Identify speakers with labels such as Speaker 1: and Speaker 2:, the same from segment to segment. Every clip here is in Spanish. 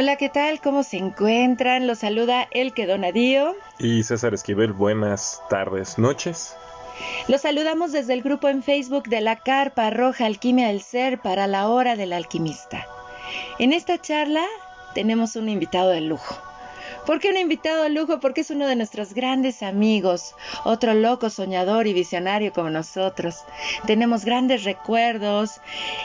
Speaker 1: Hola, ¿qué tal? ¿Cómo se encuentran? Los saluda Elke Donadío.
Speaker 2: Y César Esquivel, buenas tardes, noches.
Speaker 1: Los saludamos desde el grupo en Facebook de la Carpa Roja Alquimia del Ser para la Hora del Alquimista. En esta charla tenemos un invitado de lujo. ¿Por qué un invitado de lujo? Porque es uno de nuestros grandes amigos, otro loco soñador y visionario como nosotros. Tenemos grandes recuerdos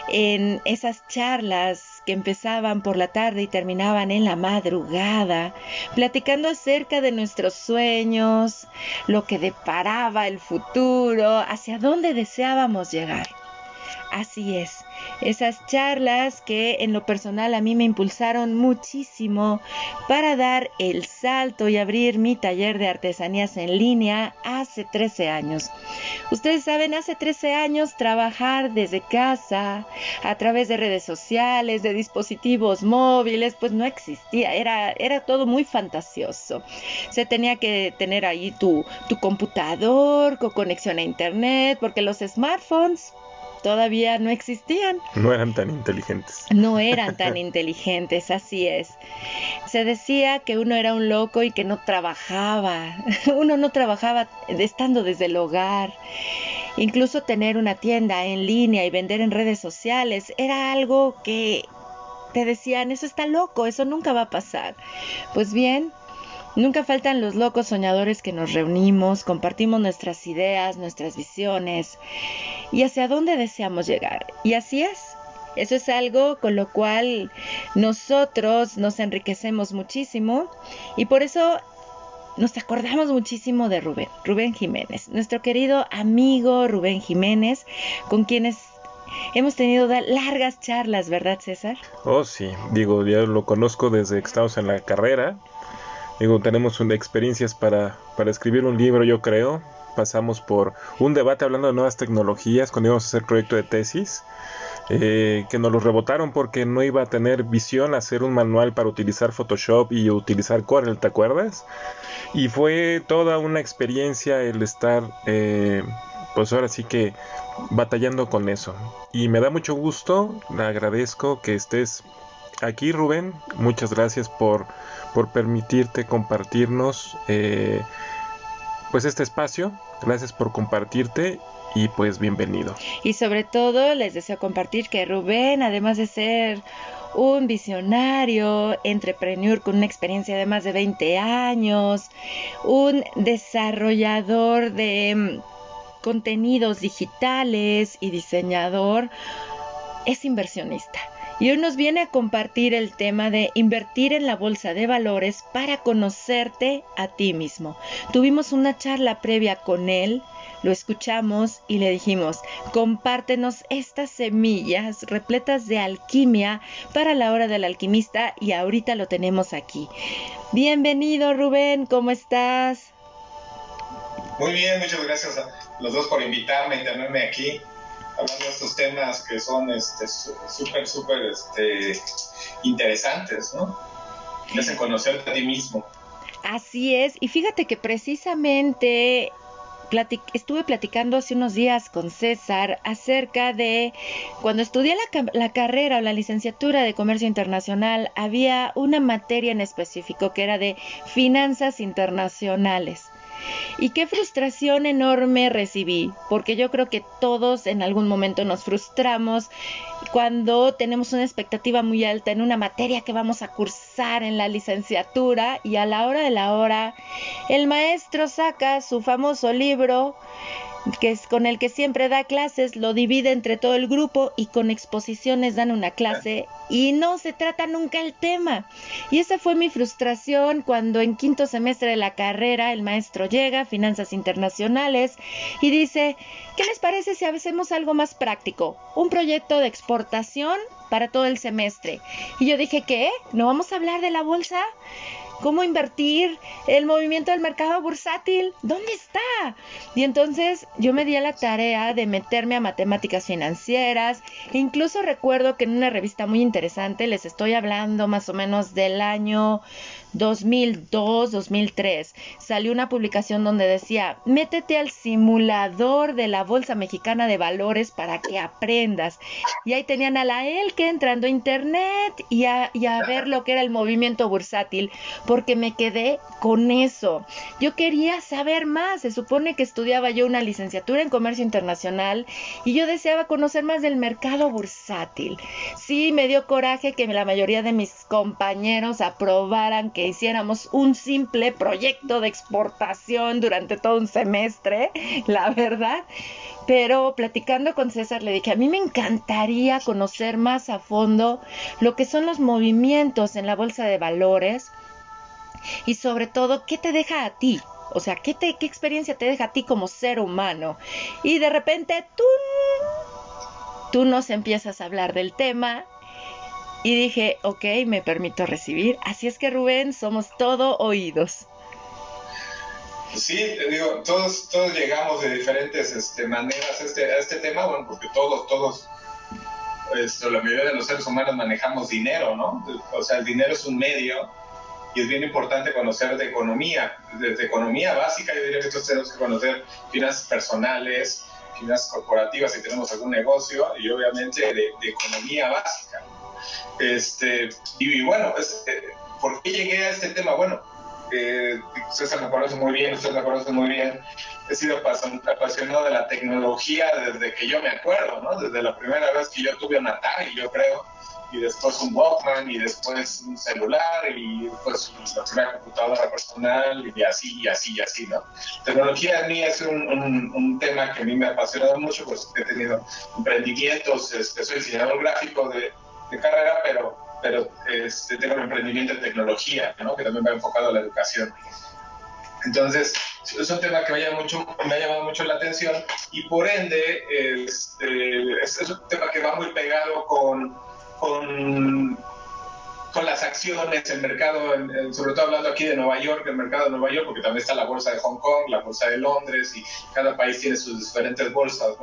Speaker 1: en esas charlas que empezaban por la tarde y terminaban en la madrugada, platicando acerca de nuestros sueños, lo que deparaba el futuro, hacia dónde deseábamos llegar. Así es, esas charlas que en lo personal a mí me impulsaron muchísimo para dar el salto y abrir mi taller de artesanías en línea hace 13 años. Ustedes saben, hace 13 años trabajar desde casa, a través de redes sociales, de dispositivos móviles, pues no existía, era, era todo muy fantasioso. Se tenía que tener ahí tu, tu computador con conexión a internet, porque los smartphones todavía no existían.
Speaker 2: No eran tan inteligentes.
Speaker 1: No eran tan inteligentes, así es. Se decía que uno era un loco y que no trabajaba. Uno no trabajaba estando desde el hogar. Incluso tener una tienda en línea y vender en redes sociales era algo que te decían, eso está loco, eso nunca va a pasar. Pues bien, Nunca faltan los locos soñadores que nos reunimos, compartimos nuestras ideas, nuestras visiones y hacia dónde deseamos llegar. Y así es. Eso es algo con lo cual nosotros nos enriquecemos muchísimo y por eso nos acordamos muchísimo de Rubén, Rubén Jiménez, nuestro querido amigo Rubén Jiménez, con quienes hemos tenido largas charlas, ¿verdad César?
Speaker 2: Oh sí, digo, ya lo conozco desde que estamos en la carrera Digo, tenemos una experiencias para, para escribir un libro, yo creo. Pasamos por un debate hablando de nuevas tecnologías cuando íbamos a hacer proyecto de tesis. Eh, que nos lo rebotaron porque no iba a tener visión hacer un manual para utilizar Photoshop y utilizar Corel, ¿te acuerdas? Y fue toda una experiencia el estar, eh, pues ahora sí que batallando con eso. Y me da mucho gusto, le agradezco que estés aquí, Rubén. Muchas gracias por por permitirte compartirnos eh, pues este espacio. Gracias por compartirte y pues bienvenido.
Speaker 1: Y sobre todo les deseo compartir que Rubén, además de ser un visionario, entrepreneur con una experiencia de más de 20 años, un desarrollador de mm, contenidos digitales y diseñador, es inversionista y hoy nos viene a compartir el tema de invertir en la bolsa de valores para conocerte a ti mismo. Tuvimos una charla previa con él, lo escuchamos y le dijimos, compártenos estas semillas repletas de alquimia para la hora del alquimista y ahorita lo tenemos aquí. Bienvenido Rubén, ¿cómo estás?
Speaker 3: Muy bien, muchas gracias a los dos por invitarme y tenerme aquí hablando de estos temas que son este, súper, súper este, interesantes, ¿no? Te conocerte a ti mismo.
Speaker 1: Así es, y fíjate que precisamente estuve platicando hace unos días con César acerca de cuando estudié la, la, carrera o la licenciatura de comercio internacional, había una materia en específico que era de finanzas internacionales. Y qué frustración enorme recibí, porque yo creo que todos en algún momento nos frustramos cuando tenemos una expectativa muy alta en una materia que vamos a cursar en la licenciatura y a la hora de la hora el maestro saca su famoso libro que es con el que siempre da clases, lo divide entre todo el grupo y con exposiciones dan una clase y no se trata nunca el tema. Y esa fue mi frustración cuando en quinto semestre de la carrera el maestro llega, Finanzas Internacionales, y dice, ¿qué les parece si hacemos algo más práctico? Un proyecto de exportación para todo el semestre. Y yo dije, ¿qué? ¿No vamos a hablar de la bolsa? Cómo invertir, el movimiento del mercado bursátil, ¿dónde está? Y entonces yo me di a la tarea de meterme a matemáticas financieras, incluso recuerdo que en una revista muy interesante, les estoy hablando más o menos del año 2002, 2003, salió una publicación donde decía, métete al simulador de la Bolsa Mexicana de Valores para que aprendas. Y ahí tenían a la que entrando a internet y a, y a ver lo que era el movimiento bursátil, porque me quedé con eso. Yo quería saber más, se supone que estudiaba yo una licenciatura en comercio internacional y yo deseaba conocer más del mercado bursátil. Sí, me dio coraje que la mayoría de mis compañeros aprobaran que hiciéramos un simple proyecto de exportación durante todo un semestre, la verdad. Pero platicando con César le dije, a mí me encantaría conocer más a fondo lo que son los movimientos en la bolsa de valores y sobre todo qué te deja a ti. O sea, ¿qué, te, experiencia te deja a ti como ser humano? Y de repente tú, tú nos empiezas a hablar del tema y dije, ok, me permito recibir. Así es que Rubén, somos todo oídos.
Speaker 3: Sí, digo, todos, todos llegamos de diferentes este, maneras a este, a este tema, bueno, porque todos, todos, esto, la mayoría de los seres humanos manejamos dinero, ¿no? O sea, el dinero es un medio y es bien importante conocer de economía, desde economía básica, yo diría que todos tenemos que conocer finanzas personales, finanzas corporativas si tenemos algún negocio y obviamente de, economía básica. Este, y, bueno, este, ¿por qué llegué a este tema? Bueno, eh, César me conoce muy bien, usted me conoce muy bien. He sido apasionado de la tecnología desde que yo me acuerdo, ¿no? Desde la primera vez que yo tuve un Atari, yo creo, y después un Walkman, y después un celular, y después la primera computadora personal, y así, y así, y así, ¿no? Tecnología a mí es un, un, tema que a mí me ha apasionado mucho, pues he tenido emprendimientos, este, soy diseñador gráfico de, de carrera, pero pero este, tengo un emprendimiento en tecnología, ¿no? que también va enfocado a la educación. Entonces, es un tema que me, ha llamado mucho la atención y por ende este, es, un tema que va muy pegado con con las acciones, el mercado, sobre todo hablando aquí de Nueva York, el mercado de Nueva York, porque también está la bolsa de Hong Kong, la bolsa de Londres y cada país tiene sus diferentes bolsas.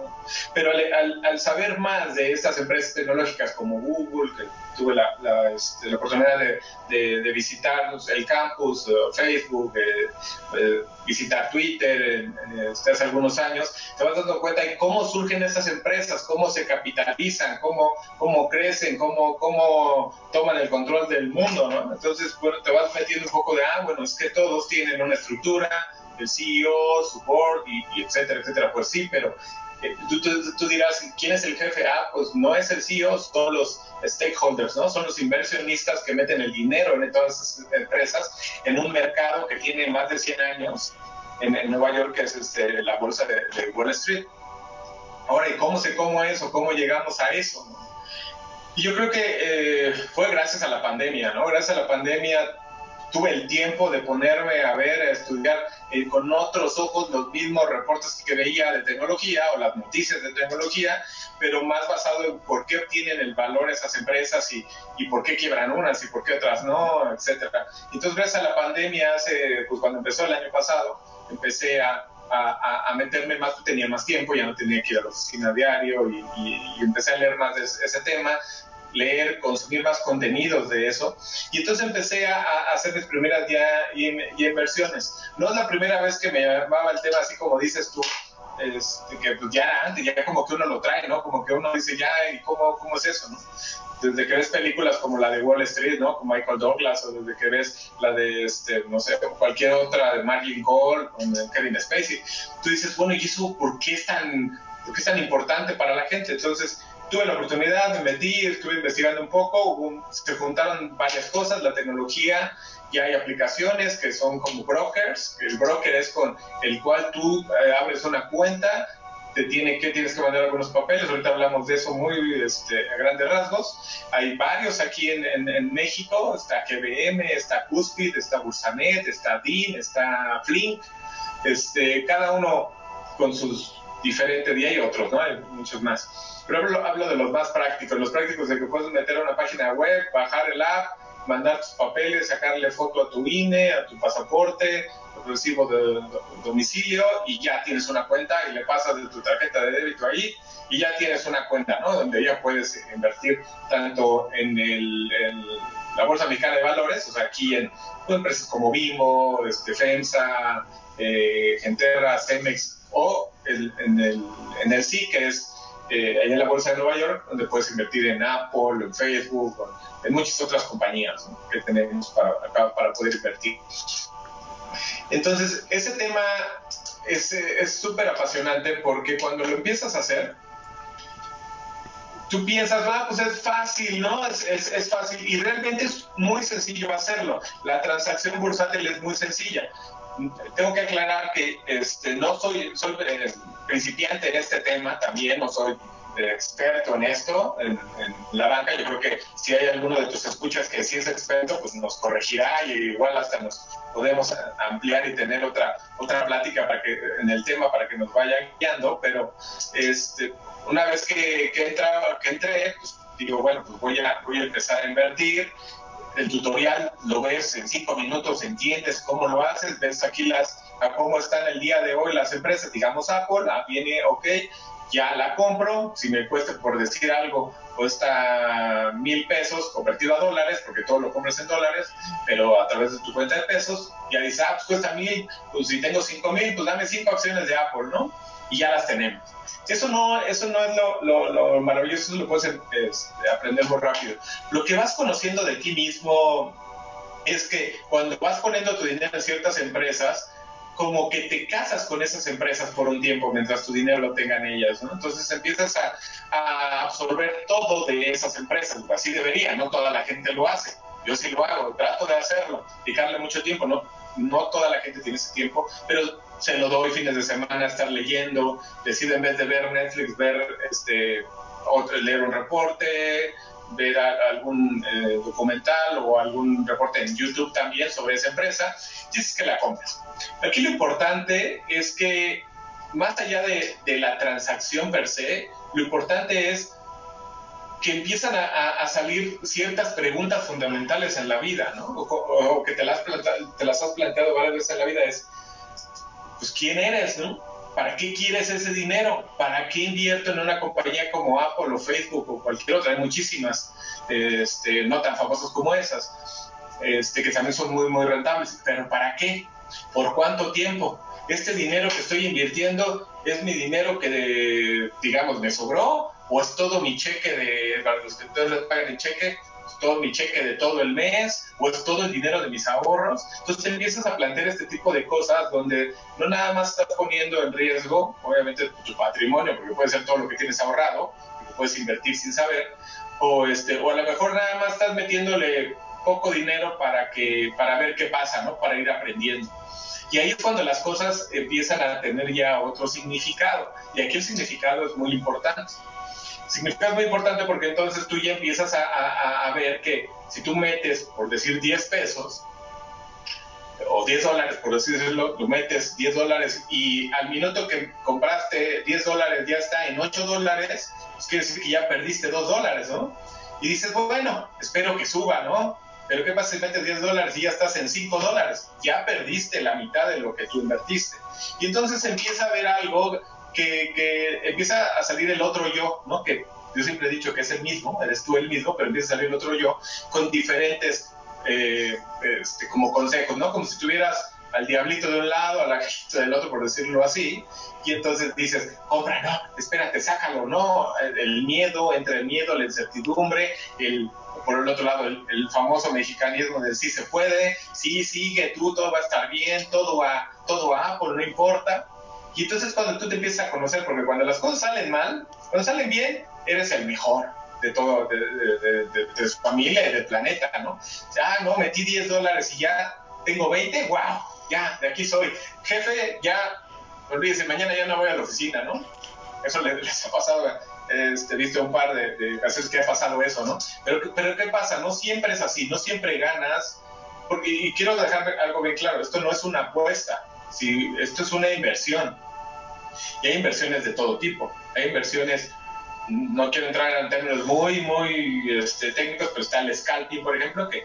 Speaker 3: Pero al, saber más de estas empresas tecnológicas como Google, que tuve la, este, oportunidad de, visitar el campus, eh, Facebook, eh, eh, visitar Twitter hace algunos años, te vas dando cuenta de cómo surgen estas empresas, cómo se capitalizan, cómo, cómo crecen, cómo, cómo toman el control del mundo, ¿no? Entonces, bueno, te vas metiendo un poco de, ah, bueno, es que todos tienen una estructura, el CEO, su board, y, etcétera, etcétera. Pues sí, pero tú, tú, dirás, ¿quién es el jefe? Ah, pues no es el CEO, son los stakeholders, ¿no? Son los inversionistas que meten el dinero en todas esas empresas en un mercado que tiene más de 100 años en, Nueva York, que es este, la bolsa de, de, Wall Street. Ahora, ¿y cómo se cómo eso? ¿Cómo llegamos a eso? Y yo creo que eh, fue gracias a la pandemia, ¿no? Gracias a la pandemia tuve el tiempo de ponerme a ver, a estudiar eh, con otros ojos los mismos reportes que veía de tecnología o las noticias de tecnología, pero más basado en por qué obtienen el valor esas empresas y, y por qué quiebran unas y por qué otras no, etcétera. Entonces, gracias a la pandemia, hace, pues cuando empezó el año pasado, empecé a, a, meterme más, tenía más tiempo, ya no tenía que ir a la oficina diario y, y, empecé a leer más de ese tema, leer, consumir más contenidos de eso. Y entonces empecé a, hacer mis primeras ya inversiones. No es la primera vez que me llamaba el tema así como dices tú, este, que pues ya antes, ya como que uno lo trae, ¿no? Como que uno dice, ya, ¿y cómo, cómo es eso, no? Desde que ves películas como la de Wall Street, ¿no? Como Michael Douglas, o desde que ves la de, este, no sé, cualquier otra de Margin Call, con Kevin Spacey, tú dices, bueno, ¿y eso por qué es tan, por qué es tan importante para la gente? Entonces, tuve la oportunidad, me metí, estuve investigando un poco, se juntaron varias cosas, la tecnología, y hay aplicaciones que son como brokers, el broker es con el cual tú eh, abres una cuenta, te tiene que tienes que mandar algunos papeles, ahorita hablamos de eso muy este, a grandes rasgos. Hay varios aquí en, en, México, está GBM, está Cuspid, está Bursanet, está DIN, está Flink, este, cada uno con sus diferentes, y hay otros, ¿no? Hay muchos más. Pero hablo, de los más prácticos, los prácticos de que puedes meter una página web, bajar el app, mandar tus papeles, sacarle foto a tu INE, a tu pasaporte, recibo de, domicilio y ya tienes una cuenta y le pasas de tu tarjeta de débito ahí y ya tienes una cuenta, ¿no? Donde ya puedes invertir tanto en el, la Bolsa Mexicana de Valores, o sea, aquí en empresas como Bimbo, este, FEMSA, eh, Genterra, Cemex, o en, el, en el sí, que es eh, en la Bolsa de Nueva York, donde puedes invertir en Apple, en Facebook, en muchas otras compañías que tenemos para, para poder invertir. Entonces, ese tema es súper apasionante porque cuando lo empiezas a hacer, tú piensas, ah, pues es fácil, ¿no? Es, es, fácil y realmente es muy sencillo hacerlo. La transacción bursátil es muy sencilla. Tengo que aclarar que este, no soy, soy eh, principiante en este tema también, no soy experto en esto, en, la banca. Yo creo que si hay alguno de tus escuchas que sí es experto, pues nos corregirá y igual hasta nos podemos ampliar y tener otra otra plática para que en el tema para que nos vayan guiando. Pero este, una vez que, que, entra, que entré, pues digo, bueno, pues voy a, voy a empezar a invertir. El tutorial lo ves en cinco minutos, entiendes cómo lo haces, ves aquí las a cómo están el día de hoy las empresas, digamos Apple, ah, viene, ok, ya la compro, si me cuesta, por decir algo, cuesta mil pesos convertido a dólares, porque todo lo compras en dólares, pero a través de tu cuenta de pesos, ya dices, ah, pues cuesta mil, pues si tengo cinco mil, pues dame cinco acciones de Apple, ¿no? Y ya las tenemos. Eso no, eso no es lo, maravilloso, eso lo puedes este, aprender muy rápido. Lo que vas conociendo de ti mismo es que cuando vas poniendo tu dinero en ciertas empresas, como que te casas con esas empresas por un tiempo mientras tu dinero lo tengan ellas, ¿no? Entonces empiezas a, absorber todo de esas empresas, así debería, no toda la gente lo hace. Yo sí lo hago, trato de hacerlo, dedicarle mucho tiempo, no, no toda la gente tiene ese tiempo, pero se lo doy fines de semana, estar leyendo, decido en vez de ver Netflix, ver este, leer un reporte, ver algún eh, documental o algún reporte en YouTube también sobre esa empresa, dices que la compras. Aquí lo importante es que más allá de, la transacción per se, lo importante es que empiezan a, salir ciertas preguntas fundamentales en la vida, ¿no? O, que te las, te las has planteado varias veces en la vida, es, pues, ¿quién eres, no? ¿Para qué quieres ese dinero? ¿Para qué invierto en una compañía como Apple o Facebook o cualquier otra? Hay muchísimas, este, no tan famosas como esas, este, que también son muy, muy rentables. ¿Pero para qué? ¿Por cuánto tiempo? ¿Este dinero que estoy invirtiendo es mi dinero que, digamos, me sobró? ¿O es todo mi cheque de, para los que ustedes les pagan el cheque, todo mi cheque de todo el mes o es todo el dinero de mis ahorros. Entonces empiezas a plantear este tipo de cosas donde no nada más estás poniendo en riesgo, obviamente, tu patrimonio, porque puede ser todo lo que tienes ahorrado, que puedes invertir sin saber, o, este, o a lo mejor nada más estás metiéndole poco dinero para, que, para ver qué pasa, ¿no? Para ir aprendiendo. Y ahí es cuando las cosas empiezan a tener ya otro significado. Y aquí el significado es muy importante significa muy importante porque entonces tú ya empiezas a, ver que si tú metes, por decir, 10 pesos, o 10 dólares, por decirlo, tú metes 10 dólares y al minuto que compraste 10 dólares ya está en 8 dólares, pues quiere decir que ya perdiste 2 dólares, ¿no? Y dices, bueno, espero que suba, ¿no? Pero ¿qué pasa si metes 10 dólares y ya estás en 5 dólares? Ya perdiste la mitad de lo que tú invertiste. Y entonces empieza a ver algo que, empieza a salir el otro yo, ¿no? Que yo siempre he dicho que es el mismo, eres tú el mismo, pero empieza a salir el otro yo con diferentes eh, este, como consejos, ¿no? Como si tuvieras al diablito de un lado, a la del otro, por decirlo así, y entonces dices, compra, no, espérate, sácalo, no, el, miedo, entre el miedo, la incertidumbre, el, por el otro lado, el, el, famoso mexicanismo de sí se puede, sí, sigue tú, todo va a estar bien, todo va, todo va, por no importa, y entonces cuando tú te empiezas a conocer, porque cuando las cosas salen mal, cuando salen bien, eres el mejor de todo, de, de, de, de su familia y del planeta, ¿no? Ya, no, metí 10 dólares y ya tengo 20, wow, ya, de aquí soy. Jefe, ya, olvídese, mañana ya no voy a la oficina, ¿no? Eso les, ha pasado, este, visto un par de, casos que ha pasado eso, ¿no? Pero, pero ¿qué pasa? No siempre es así, no siempre ganas, porque, y quiero dejar algo bien claro, esto no es una apuesta, si esto es una inversión. Y hay inversiones de todo tipo. Hay inversiones, no quiero entrar en términos muy, muy este, técnicos, pero está el scalping, por ejemplo, que,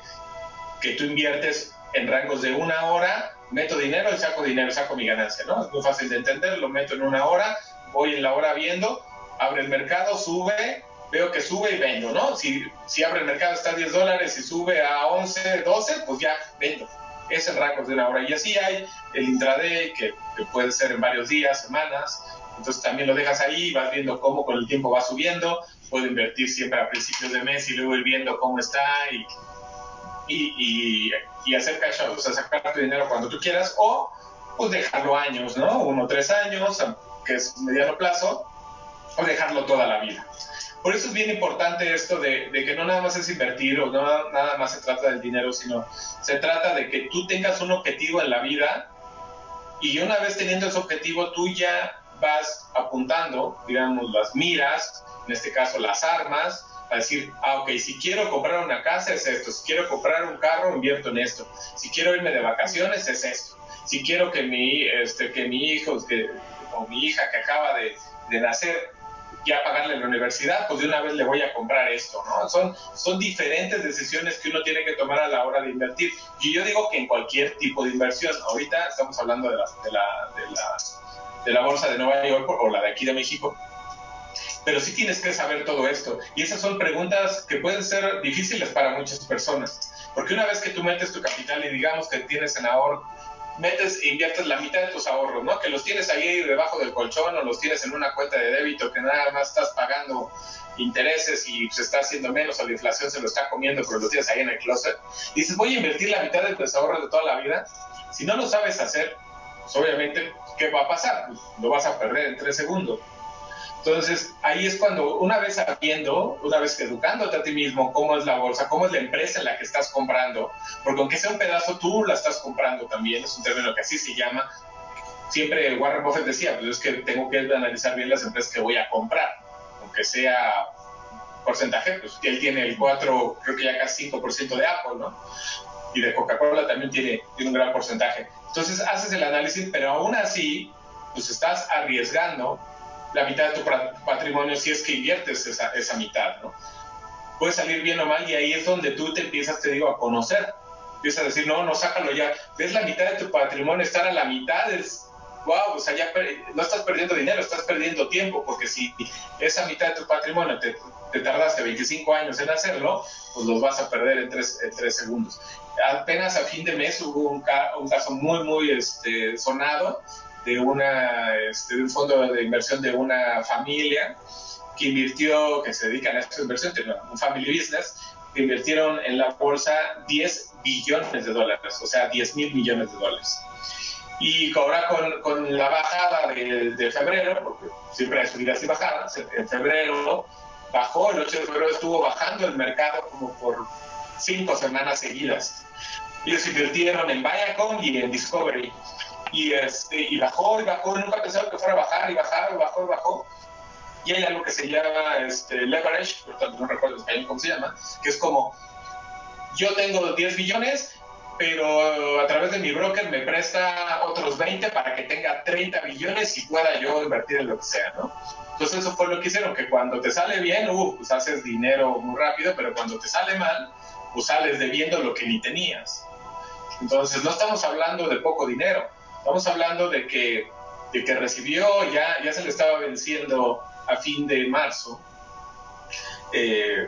Speaker 3: que tú inviertes en rangos de una hora, meto dinero y saco dinero, saco mi ganancia, ¿no? Es muy fácil de entender, lo meto en una hora, voy en la hora viendo, abre el mercado, sube, veo que sube y vendo, ¿no? Si, si abre el mercado está a 10 dólares y sube a 11, 12, pues ya vendo. Es el rango de una hora. Y así hay el intraday, que, puede ser en varios días, semanas. Entonces también lo dejas ahí, vas viendo cómo con el tiempo va subiendo. Puedo invertir siempre a principios de mes y luego ir viendo cómo está y, y, y, hacer cash out, o sea, sacar tu dinero cuando tú quieras o pues dejarlo años, ¿no? Uno tres años, que es mediano plazo, o dejarlo toda la vida. Por eso es bien importante esto de, que no nada más es invertir o no nada más se trata del dinero, sino se trata de que tú tengas un objetivo en la vida y una vez teniendo ese objetivo tú ya vas apuntando, digamos, las miras, en este caso las armas, a decir, ah, ok, si quiero comprar una casa es esto, si quiero comprar un carro invierto en esto, si quiero irme de vacaciones es esto, si quiero que mi, este, que mi hijo o mi hija que acaba de nacer ya pagarle la universidad, pues de una vez le voy a comprar esto, ¿no? Son, son diferentes decisiones que uno tiene que tomar a la hora de invertir. Y yo digo que en cualquier tipo de inversión, ahorita estamos hablando de la, de la, de la, de la bolsa de Nueva York o la de aquí de México, pero sí tienes que saber todo esto. Y esas son preguntas que pueden ser difíciles para muchas personas, porque una vez que tú metes tu capital y digamos que tienes en ahorro metes e inviertes la mitad de tus ahorros, ¿no? Que los tienes ahí debajo del colchón o los tienes en una cuenta de débito que nada más estás pagando intereses y se está haciendo menos o la inflación se lo está comiendo, pero los tienes ahí en el closet. Dices, voy a invertir la mitad de tus ahorros de toda la vida. Si no lo sabes hacer, pues obviamente, ¿qué va a pasar? Pues lo vas a perder en tres segundos. Entonces, ahí es cuando una vez sabiendo, una vez educándote a ti mismo cómo es la bolsa, cómo es la empresa en la que estás comprando, porque aunque sea un pedazo, tú la estás comprando también, es un término que así se llama. Siempre Warren Buffett decía, pues es que tengo que analizar bien las empresas que voy a comprar, aunque sea porcentaje, pues él tiene el 4, creo que ya casi 5% de Apple, ¿no? Y de Coca-Cola también tiene, tiene un gran porcentaje. Entonces haces el análisis, pero aún así, pues estás arriesgando la mitad de tu patrimonio si es que inviertes esa, mitad, ¿no? Puede salir bien o mal y ahí es donde tú te empiezas, te digo, a conocer. Empiezas a decir, no, no, sácalo ya. Ves la mitad de tu patrimonio, estar a la mitad es, wow, o sea, ya no estás perdiendo dinero, estás perdiendo tiempo, porque si esa mitad de tu patrimonio te, te tardaste 25 años en hacerlo, pues los vas a perder en tres, segundos. Apenas a fin de mes hubo un, un caso muy, muy este, sonado de, una, este, de un fondo de inversión de una familia que invirtió, que se dedican a esta inversión, un family business, que invirtieron en la bolsa 10 billones de dólares, o sea, 10 mil millones de dólares. Y ahora con, con la bajada de, de, febrero, porque siempre hay subidas y bajadas, en febrero bajó, el 8 de febrero estuvo bajando el mercado como por cinco semanas seguidas. Ellos invirtieron en Viacom y en Discovery y, este, y bajó y bajó, nunca pensaba que fuera a bajar y bajar y bajó y bajó. Y hay algo que se llama este, leverage, por tanto no recuerdo español cómo se llama, que es como, yo tengo 10 billones, pero a través de mi broker me presta otros 20 para que tenga 30 billones y pueda yo invertir en lo que sea, ¿no? Entonces eso fue lo que hicieron, que cuando te sale bien, uh, pues haces dinero muy rápido, pero cuando te sale mal, pues sales debiendo lo que ni tenías. Entonces no estamos hablando de poco dinero, Estamos hablando de que, de que recibió, ya, ya se le estaba venciendo a fin de marzo. Eh,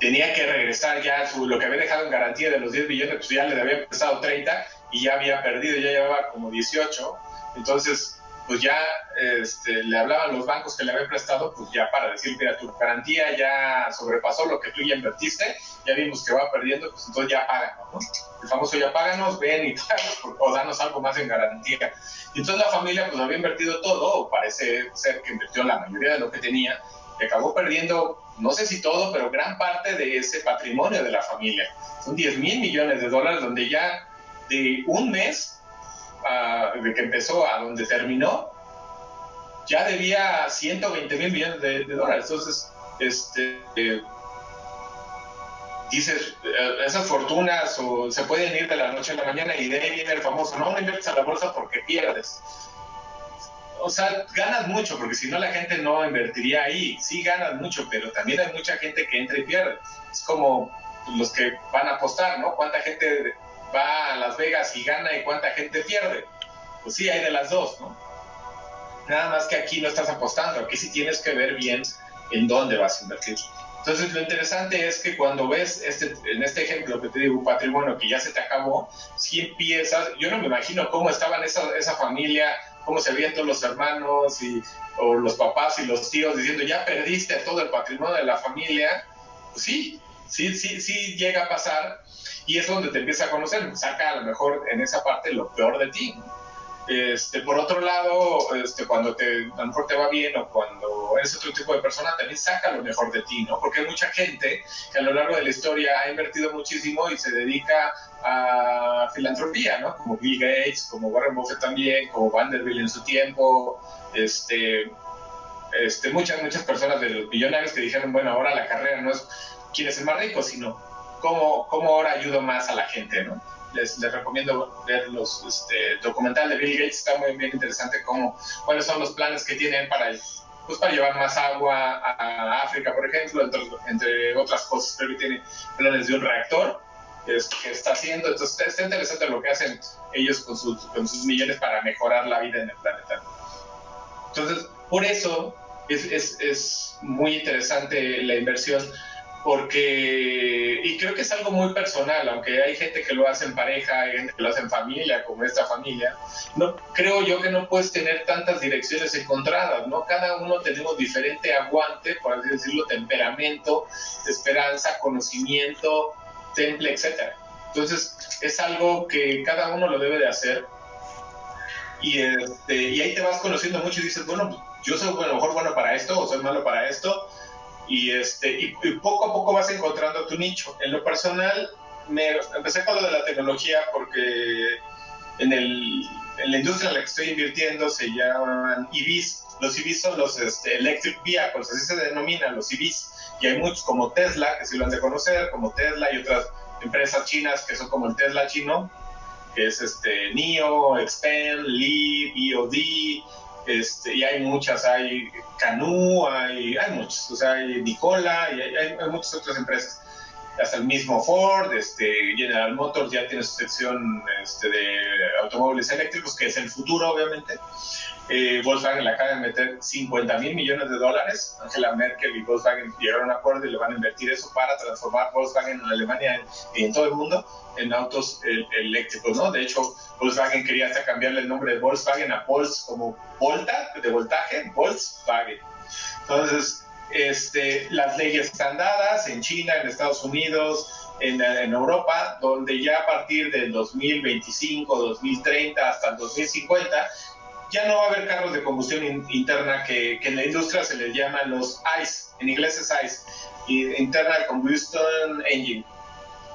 Speaker 3: tenía que regresar ya su, lo que había dejado en garantía de los 10 billones, pues ya le había prestado 30 y ya había perdido, ya llevaba como 18. Entonces, pues ya este, le hablaban los bancos que le habían prestado, pues ya para decir, mira, tu garantía ya sobrepasó lo que tú ya invertiste, ya vimos que va perdiendo, pues entonces ya páganos, ¿no? El famoso ya páganos, ven y tal, o danos algo más en garantía. Y entonces la familia pues había invertido todo, o parece ser que invirtió la mayoría de lo que tenía, y acabó perdiendo, no sé si todo, pero gran parte de ese patrimonio de la familia. Son 10 mil millones de dólares donde ya de un mes de que empezó a donde terminó, ya debía 120 mil millones de, dólares. Entonces, este, eh, dices, eh, esas fortunas o se pueden ir de la noche a la mañana y de ahí viene el famoso, no, no inviertes a la bolsa porque pierdes. O sea, ganas mucho, porque si no la gente no invertiría ahí. Sí ganas mucho, pero también hay mucha gente que entra y pierde. Es como los que van a apostar, ¿no? ¿Cuánta gente va a Las Vegas y gana y cuánta gente pierde. Pues sí, hay de las dos, ¿no? Nada más que aquí no estás apostando, aquí sí tienes que ver bien en dónde vas a invertir. Entonces, lo interesante es que cuando ves este, en este ejemplo que te digo, patrimonio que ya se te acabó, si empiezas, yo no me imagino cómo estaban esa, esa familia, cómo se veían todos los hermanos y, o los papás y los tíos diciendo, ya perdiste todo el patrimonio de la familia. Pues sí, sí, sí, sí llega a pasar y es donde te empieza a conocer, saca a lo mejor en esa parte lo peor de ti. Este, por otro lado, este, cuando te, a lo mejor te va bien o cuando eres otro tipo de persona, también saca lo mejor de ti, ¿no? Porque hay mucha gente que a lo largo de la historia ha invertido muchísimo y se dedica a filantropía, ¿no? Como Bill Gates, como Warren Buffett también, como Vanderbilt en su tiempo, este, este, muchas, muchas personas de los millonarios que dijeron, bueno, ahora la carrera no es quién es el más rico, sino cómo, cómo ahora ayudo más a la gente, ¿no? les, recomiendo ver los este, documental de Bill Gates, está muy bien interesante cómo, cuáles son los planes que tienen para, pues, para llevar más agua a, África, por ejemplo, entre, otras cosas, creo que tiene planes de un reactor que, está haciendo, entonces está interesante lo que hacen ellos con sus, con sus millones para mejorar la vida en el planeta. Entonces, por eso es, es, es muy interesante la inversión porque, y creo que es algo muy personal, aunque hay gente que lo hace en pareja, hay gente que lo hace en familia, como esta familia, no, creo yo que no puedes tener tantas direcciones encontradas, ¿no? Cada uno tenemos diferente aguante, por así decirlo, temperamento, esperanza, conocimiento, temple, etc. Entonces, es algo que cada uno lo debe de hacer. Y, este, y ahí te vas conociendo mucho y dices, bueno, yo soy a lo mejor bueno para esto o soy malo para esto, y, este, y, poco a poco vas encontrando tu nicho. En lo personal, me empecé con lo de la tecnología porque en, el, en la industria en la que estoy invirtiendo se llaman EVs. Los EVs son los este, Electric Vehicles, así se denominan los EVs. Y hay muchos como Tesla, que sí lo han de conocer, como Tesla y otras empresas chinas que son como el Tesla chino, que es este NIO, Xpeng, Li, BOD, este, y hay muchas, hay Canú, hay, hay muchos, o sea, hay Nicola, y hay, muchas otras empresas. Hasta el mismo Ford, este, General Motors ya tiene su sección este, de automóviles eléctricos, que es el futuro, obviamente. Eh, Volkswagen le acaba de meter 50 mil millones de dólares. Angela Merkel y Volkswagen llegaron a un acuerdo y le van a invertir eso para transformar Volkswagen en Alemania y en todo el mundo en autos eléctricos, ¿no? De hecho, Volkswagen quería hasta cambiarle el nombre de Volkswagen a Volks como Volta, de voltaje, Volkswagen. Entonces, este, las leyes están dadas en China, en Estados Unidos, en, en, Europa, donde ya a partir del 2025, 2030 hasta el 2050 ya no va a haber carros de combustión interna que, en la industria se les llaman los ICE, en inglés es ICE, Internal Combustion Engine.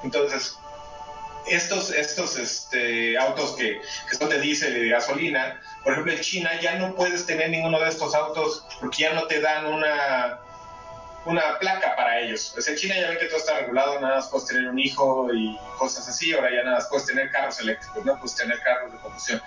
Speaker 3: Entonces, estos, estos este, autos que, son de diésel y de gasolina, por ejemplo, en China ya no puedes tener ninguno de estos autos porque ya no te dan una, una placa para ellos. Pues en China ya ven que todo está regulado, nada más puedes tener un hijo y cosas así, ahora ya nada más puedes tener carros eléctricos, no puedes tener carros de combustión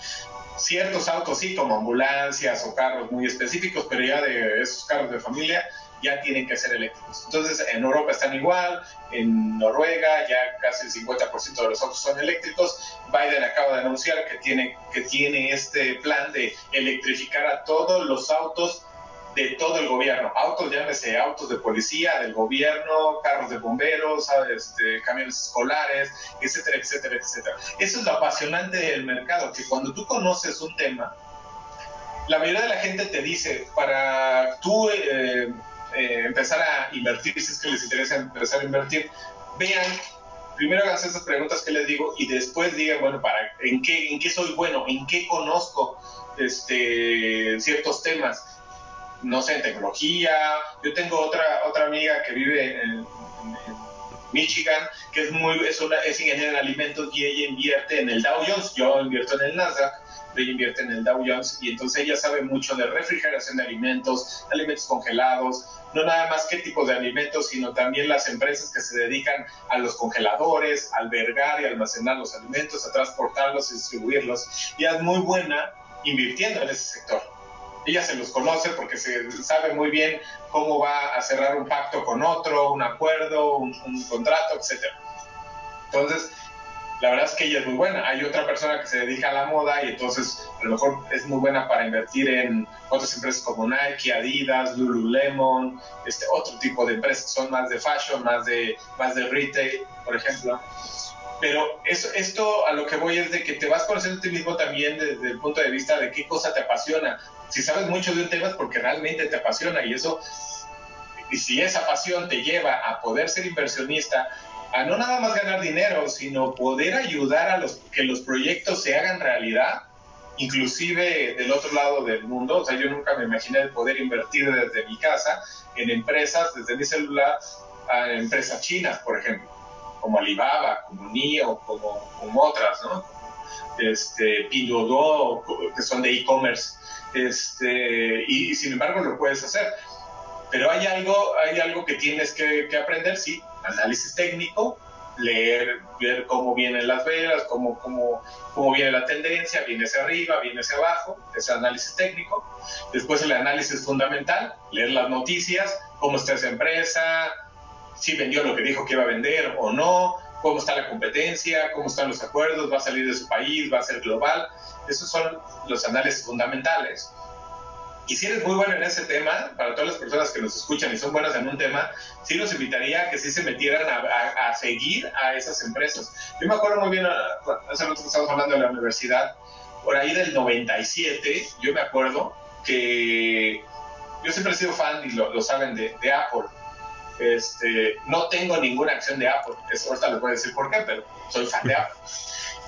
Speaker 3: ciertos autos sí, como ambulancias o carros muy específicos, pero ya de esos carros de familia ya tienen que ser eléctricos. Entonces, en Europa están igual, en Noruega ya casi el 50% de los autos son eléctricos. Biden acaba de anunciar que tiene, que tiene este plan de electrificar a todos los autos de todo el gobierno. Autos, llámese autos de policía, del gobierno, carros de bomberos, este, camiones escolares, etcétera, etcétera, etcétera. Eso es lo apasionante del mercado, que cuando tú conoces un tema, la mayoría de la gente te dice, para tú eh, eh, empezar a invertir, si es que les interesa empezar a invertir, vean primero hagan esas preguntas que les digo y después digan, bueno, para, ¿en, qué, ¿en qué soy bueno? ¿En qué conozco este, ciertos temas? No sé, en tecnología. Yo tengo otra, otra amiga que vive en, Michigan, que es muy es, una, es ingeniera en alimentos y ella invierte en el Dow Jones. Yo invierto en el Nasdaq, ella invierte en el Dow Jones y entonces ella sabe mucho de refrigeración de alimentos, alimentos congelados, no nada más qué tipo de alimentos, sino también las empresas que se dedican a los congeladores, albergar y almacenar los alimentos, a transportarlos y distribuirlos. Y es muy buena invirtiendo en ese sector ella se los conoce porque se sabe muy bien cómo va a cerrar un pacto con otro, un acuerdo, un, contrato, etc. Entonces, la verdad es que ella es muy buena. Hay otra persona que se dedica a la moda y entonces a lo mejor es muy buena para invertir en otras empresas como Nike, Adidas, Lululemon, este otro tipo de empresas son más de fashion, más de más de retail, por ejemplo. Pero eso, esto a lo que voy es de que te vas conociendo a ti mismo también desde el punto de vista de qué cosa te apasiona. Si sabes mucho de un tema es porque realmente te apasiona y eso, y si esa pasión te lleva a poder ser inversionista, a no nada más ganar dinero, sino poder ayudar a los que los proyectos se hagan realidad, inclusive del otro lado del mundo. O sea, yo nunca me imaginé poder invertir desde mi casa en empresas, desde mi celular, a empresas chinas, por ejemplo como Alibaba, como NIO, como, como otras, ¿no? Este, Pinduoduo, que son de e-commerce, este, y, sin embargo lo puedes hacer. Pero hay algo, hay algo que tienes que, aprender, sí, análisis técnico, leer, ver cómo vienen las velas, cómo, cómo, cómo viene la tendencia, viene hacia arriba, viene hacia abajo, ese análisis técnico. Después el análisis fundamental, leer las noticias, cómo está esa empresa, si vendió lo que dijo que iba a vender o no, cómo está la competencia, cómo están los acuerdos, va a salir de su país, va a ser global. Esos son los análisis fundamentales. Y si eres muy bueno en ese tema, para todas las personas que nos escuchan y son buenas en un tema, sí los invitaría a que sí se metieran a, seguir a esas empresas. Yo me acuerdo muy bien, hace rato que estábamos hablando de la universidad, por ahí del 97, yo me acuerdo que yo siempre he sido fan, y lo, saben, de, de Apple. Este, no tengo ninguna acción de Apple. Eso ahorita les voy a decir por qué, pero soy fan de Apple.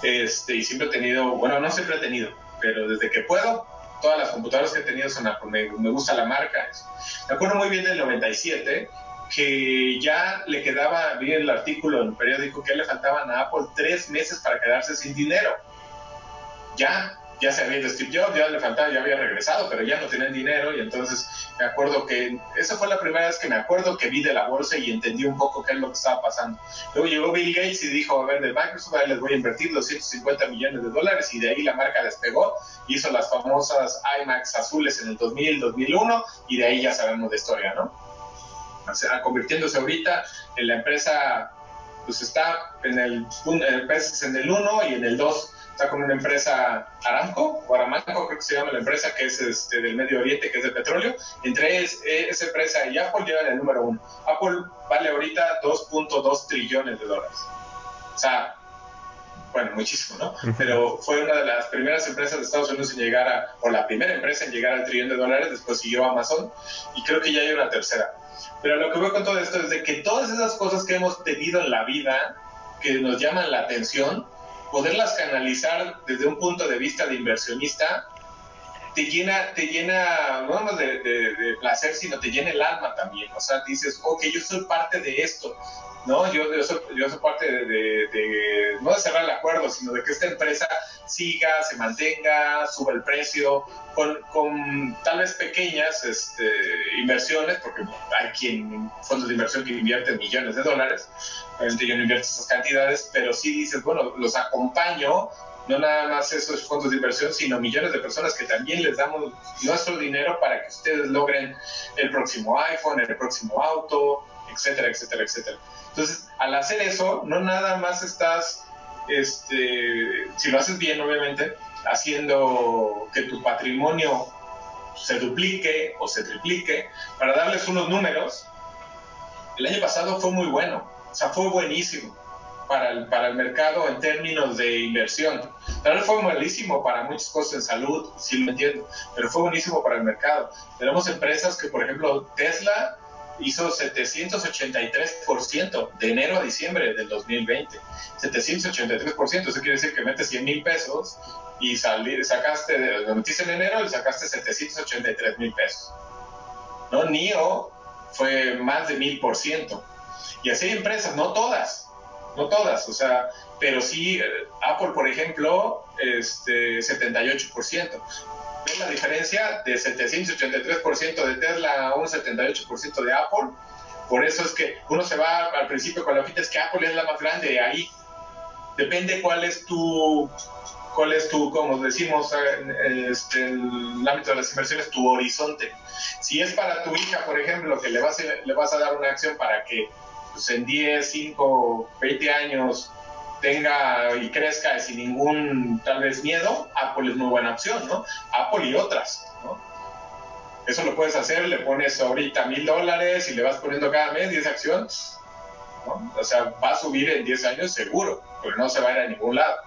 Speaker 3: Este, y siempre he tenido, bueno, no siempre he tenido, pero desde que puedo, todas las computadoras que he tenido son Apple. Me, gusta la marca. Me acuerdo muy bien del 97 que ya le quedaba, vi el artículo en el periódico que le faltaban a Apple tres meses para quedarse sin dinero. Ya, ya se había ido Steve Jobs, ya le faltaba, ya había regresado, pero ya no tenían dinero y entonces me acuerdo que esa fue la primera vez que me acuerdo que vi de la bolsa y entendí un poco qué es lo que estaba pasando. Luego llegó Bill Gates y dijo, a ver, de Microsoft les voy a invertir 250 millones de dólares y de ahí la marca despegó, hizo las famosas IMAX azules en el 2000, 2001 y de ahí ya sabemos de historia, ¿no? O sea, convirtiéndose ahorita en la empresa, pues está en el, en el 1 y en el 2 está con una empresa Aramco, o Aramco creo que se llama la empresa, que es este, del Medio Oriente, que es de petróleo. Entre esa empresa y Apple llevan el número uno. Apple vale ahorita 2.2 trillones de dólares. O sea, bueno, muchísimo, ¿no? Pero fue una de las primeras empresas de Estados Unidos en llegar a, o la primera empresa en llegar al trillón de dólares, después siguió Amazon, y creo que ya hay una tercera. Pero lo que voy con todo esto es de que todas esas cosas que hemos tenido en la vida, que nos llaman la atención, poderlas canalizar desde un punto de vista de inversionista te llena, te llena no nada de, de, placer, sino te llena el alma también. O sea, dices, ok, yo soy parte de esto, ¿no? Yo, yo, soy, yo soy parte de, no de cerrar el acuerdo, sino de que esta empresa siga, se mantenga, suba el precio, con, con tal vez pequeñas este, inversiones, porque hay quien, fondos de inversión que invierten millones de dólares, obviamente yo no invierto esas cantidades, pero sí dices, bueno, los acompaño, no nada más esos fondos de inversión, sino millones de personas que también les damos nuestro dinero para que ustedes logren el próximo iPhone, el próximo auto, etcétera, etcétera, etcétera. Entonces, al hacer eso, no nada más estás, este, si lo haces bien, obviamente, haciendo que tu patrimonio se duplique o se triplique, para darles unos números, el año pasado fue muy bueno, o sea, fue buenísimo para el, para el mercado en términos de inversión. Tal vez fue malísimo para muchas cosas en salud, sí lo entiendo, pero fue buenísimo para el mercado. Tenemos empresas que, por ejemplo, Tesla hizo 783% de enero a diciembre del 2020. 783%, eso quiere decir que metes 100 mil pesos y sacaste, lo metiste en enero y sacaste 783 mil pesos. ¿No? NIO fue más de mil por ciento. Y así hay empresas, no todas, no todas, o sea, pero sí, eh, Apple, por ejemplo, este, 78% ves la diferencia de 783% de Tesla a un 78% de Apple. Por eso es que uno se va al principio con la fita, es que Apple es la más grande ahí. Depende cuál es tu, cuál es tu, como decimos en, este, el ámbito de las inversiones, tu horizonte. Si es para tu hija, por ejemplo, que le vas a, le vas a dar una acción para que pues, en 10, 5, 20 años tenga y crezca sin ningún tal vez miedo, Apple es muy buena opción, ¿no? Apple y otras, ¿no? Eso lo puedes hacer, le pones ahorita mil dólares y le vas poniendo cada mes 10 acciones, ¿no? O sea, va a subir en 10 años seguro, pero no se va a ir a ningún lado.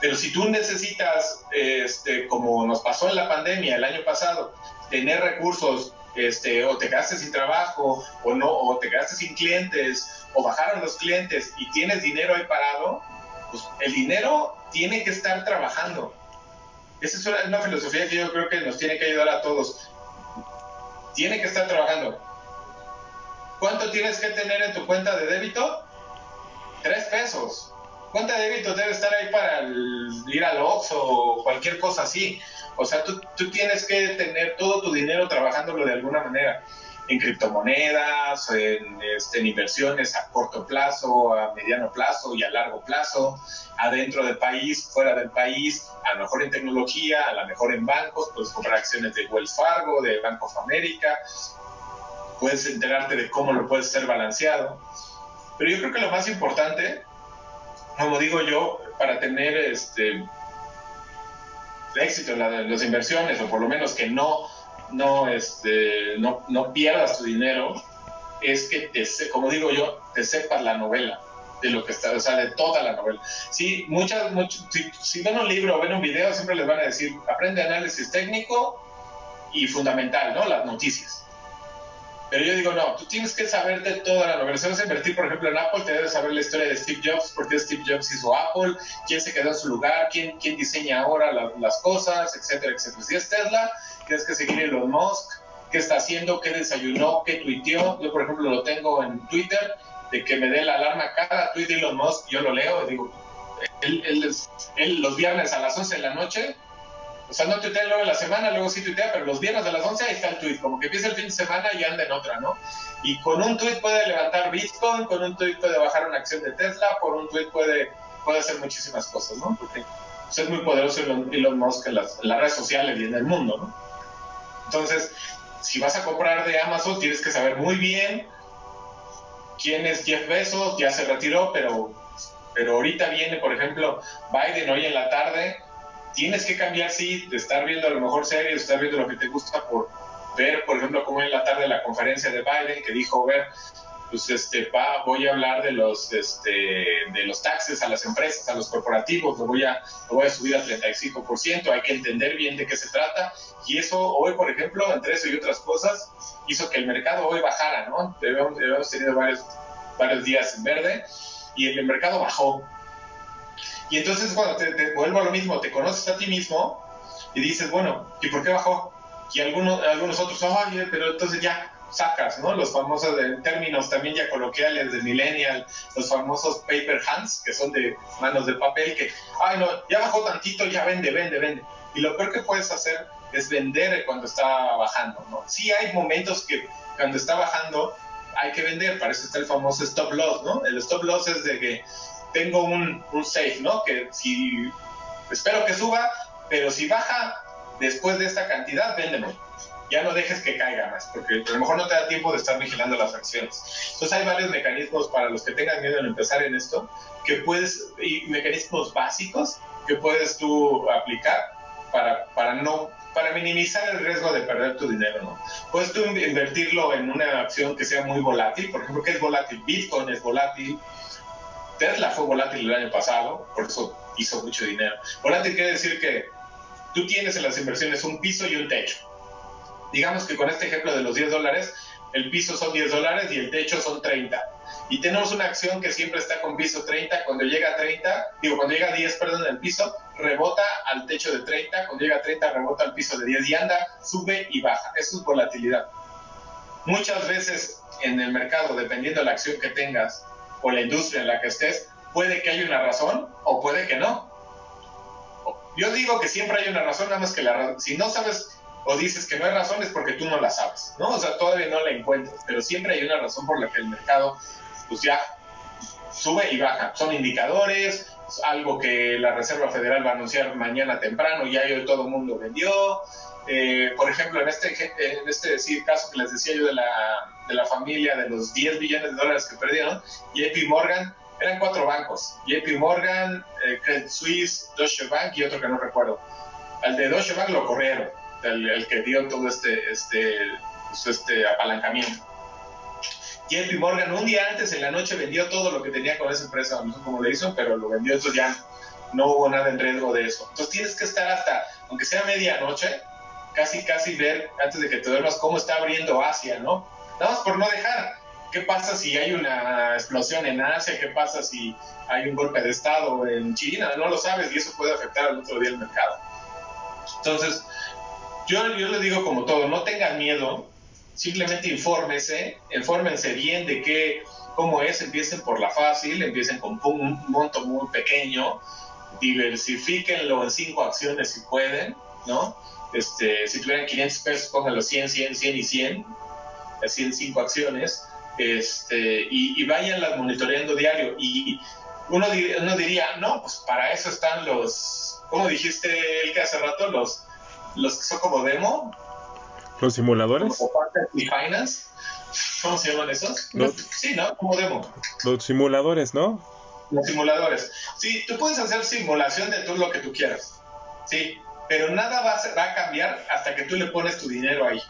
Speaker 3: Pero si tú necesitas, este, como nos pasó en la pandemia el año pasado, tener recursos, este, o te quedaste sin trabajo, o no, o te quedaste sin clientes, o bajaron los clientes y tienes dinero ahí parado, pues el dinero tiene que estar trabajando. Esa es una, filosofía que yo creo que nos tiene que ayudar a todos. Tiene que estar trabajando. ¿Cuánto tienes que tener en tu cuenta de débito? Tres pesos. ¿Cuánta débito debe estar ahí para ir al Oxxo o cualquier cosa así? O sea, tú, tú tienes que tener todo tu dinero trabajándolo de alguna manera en criptomonedas, en, este, en, inversiones a corto plazo, a mediano plazo y a largo plazo, adentro del país, fuera del país, a lo mejor en tecnología, a lo mejor en bancos, puedes comprar acciones de Wells Fargo, de Bank of America, puedes enterarte de cómo lo puedes ser balanceado. Pero yo creo que lo más importante, como digo yo, para tener este éxito en las inversiones, o por lo menos que no no, este, no, no pierdas tu dinero es que, te, como digo yo, te sepas la novela de lo que está, o sea, de toda la novela. Sí, muchas, si, ven un libro o ven un video, siempre les van a decir, aprende análisis técnico y fundamental, ¿no? Las noticias. Pero yo digo, no, tú tienes que saberte toda la novela. Si vas a invertir, por ejemplo, en Apple, te debes saber la historia de Steve Jobs, por qué Steve Jobs hizo Apple, quién se quedó en su lugar, quién, quién diseña ahora las cosas, etcétera, etcétera. Si es Tesla, tienes que seguir Elon Musk, qué está haciendo, qué desayunó, qué tuiteó. Yo, por ejemplo, lo tengo en Twitter, de que me dé la alarma cada tweet de Elon Musk, yo lo leo y digo, él, él, los viernes a las 11 de la noche, o sea, no tuitea luego de la semana, luego sí tuitea, pero los viernes a las 11 ahí está el tweet, como que empieza el fin de semana y anda en otra, ¿no? Y con un tweet puede levantar Bitcoin, con un tweet puede bajar una acción de Tesla, por un tweet puede, puede hacer muchísimas cosas, ¿no? Porque es muy poderoso Elon, Elon Musk en las redes sociales y en el mundo, ¿no? Entonces, si vas a comprar de Amazon, tienes que saber muy bien quién es Jeff Bezos, ya se retiró, pero, pero ahorita viene, por ejemplo, Biden hoy en la tarde. Tienes que cambiar, sí, de estar viendo a lo mejor series, de estar viendo lo que te gusta por ver, por ejemplo, como en la tarde la conferencia de Biden, que dijo, ver, pues este, va, voy a hablar de los, este, de los taxes a las empresas, a los corporativos, lo voy a, lo voy a subir al 35%, hay que entender bien de qué se trata, y eso hoy, por ejemplo, entre eso y otras cosas, hizo que el mercado hoy bajara, ¿no? Hemos tenido varios, varios días en verde, y el mercado bajó. Y entonces cuando te, vuelvo a lo mismo, te conoces a ti mismo, y dices, bueno, ¿y por qué bajó? Y algunos, algunos otros, ay, pero entonces ya, sacas, ¿no? Los famosos de, términos también ya coloquiales de millennial, los famosos paper hands, que son de manos de papel, que, ay, no, ya bajó tantito, ya vende, vende, vende. Y lo peor que puedes hacer es vender cuando está bajando, ¿no? Sí hay momentos que cuando está bajando hay que vender, para eso está el famoso stop loss, ¿no? El stop loss es de que tengo un, un safe, ¿no? Que si espero que suba, pero si baja después de esta cantidad, véndeme ya no dejes que caiga más, porque a lo mejor no te da tiempo de estar vigilando las acciones. Entonces hay varios mecanismos para los que tengan miedo en empezar en esto, que puedes, y mecanismos básicos que puedes tú aplicar para, para no para minimizar el riesgo de perder tu dinero, ¿no? Puedes tú invertirlo en una acción que sea muy volátil, por ejemplo, ¿qué es volátil? Bitcoin es volátil, Tesla fue volátil el año pasado, por eso hizo mucho dinero. Volátil quiere decir que tú tienes en las inversiones un piso y un techo digamos que con este ejemplo de los 10 dólares, el piso son 10 dólares y el techo son 30. Y tenemos una acción que siempre está con piso 30, cuando llega a 30, digo, cuando llega a 10, perdón, el piso, rebota al techo de 30, cuando llega a 30 rebota al piso de 10 y anda, sube y baja. Eso es volatilidad. Muchas veces en el mercado, dependiendo de la acción que tengas o la industria en la que estés, puede que haya una razón o puede que no. Yo digo que siempre hay una razón, nada más que la si no sabes o dices que no hay razón es porque tú no la sabes, ¿no? O sea, todavía no la encuentras, pero siempre hay una razón por la que el mercado, pues ya sube y baja. Son indicadores, algo que la Reserva Federal va a anunciar mañana temprano, ya hoy todo el mundo vendió. Eh, por ejemplo, en este, en este decir, caso que les decía yo de la, de la familia de los 10 billones de dólares que perdieron, JP Morgan eran cuatro bancos, JP Morgan, eh, Credit Suisse, Deutsche Bank y otro que no recuerdo. Al de Deutsche Bank lo corrieron, el, que dio todo este, este, pues, este apalancamiento. JP Morgan un día antes en la noche vendió todo lo que tenía con esa empresa, no sé cómo le hizo, pero lo vendió, entonces ya no hubo nada en riesgo de eso. Entonces tienes que estar hasta, aunque sea medianoche, casi casi ver antes de que te duermas cómo está abriendo Asia, ¿no? Nada más por no dejar. ¿Qué pasa si hay una explosión en Asia? ¿Qué pasa si hay un golpe de Estado en China? No lo sabes y eso puede afectar al otro día el mercado. Entonces, yo, yo les digo como todo, no tengan miedo, simplemente infórmese, infórmense bien de qué, cómo es, empiecen por la fácil, empiecen con un monto muy pequeño, diversifíquenlo en cinco acciones si pueden, ¿no? Este, si tuvieran 500 pesos, pónganlo 100, 100, 100 y 100, así en cinco acciones, este, y, y váyanlas monitoreando diario. Y uno, uno diría, no, pues para eso están los, ¿cómo dijiste el que hace rato? Los, los que son como demo.
Speaker 2: ¿Los simuladores?
Speaker 3: Finance. ¿Cómo se llaman esos? sí, ¿no? Como demo.
Speaker 2: Los simuladores, ¿no?
Speaker 3: Los simuladores. Sí, tú puedes hacer simulación de todo lo que tú quieras. Sí, pero nada va a, cambiar hasta que tú le pones tu dinero ahí.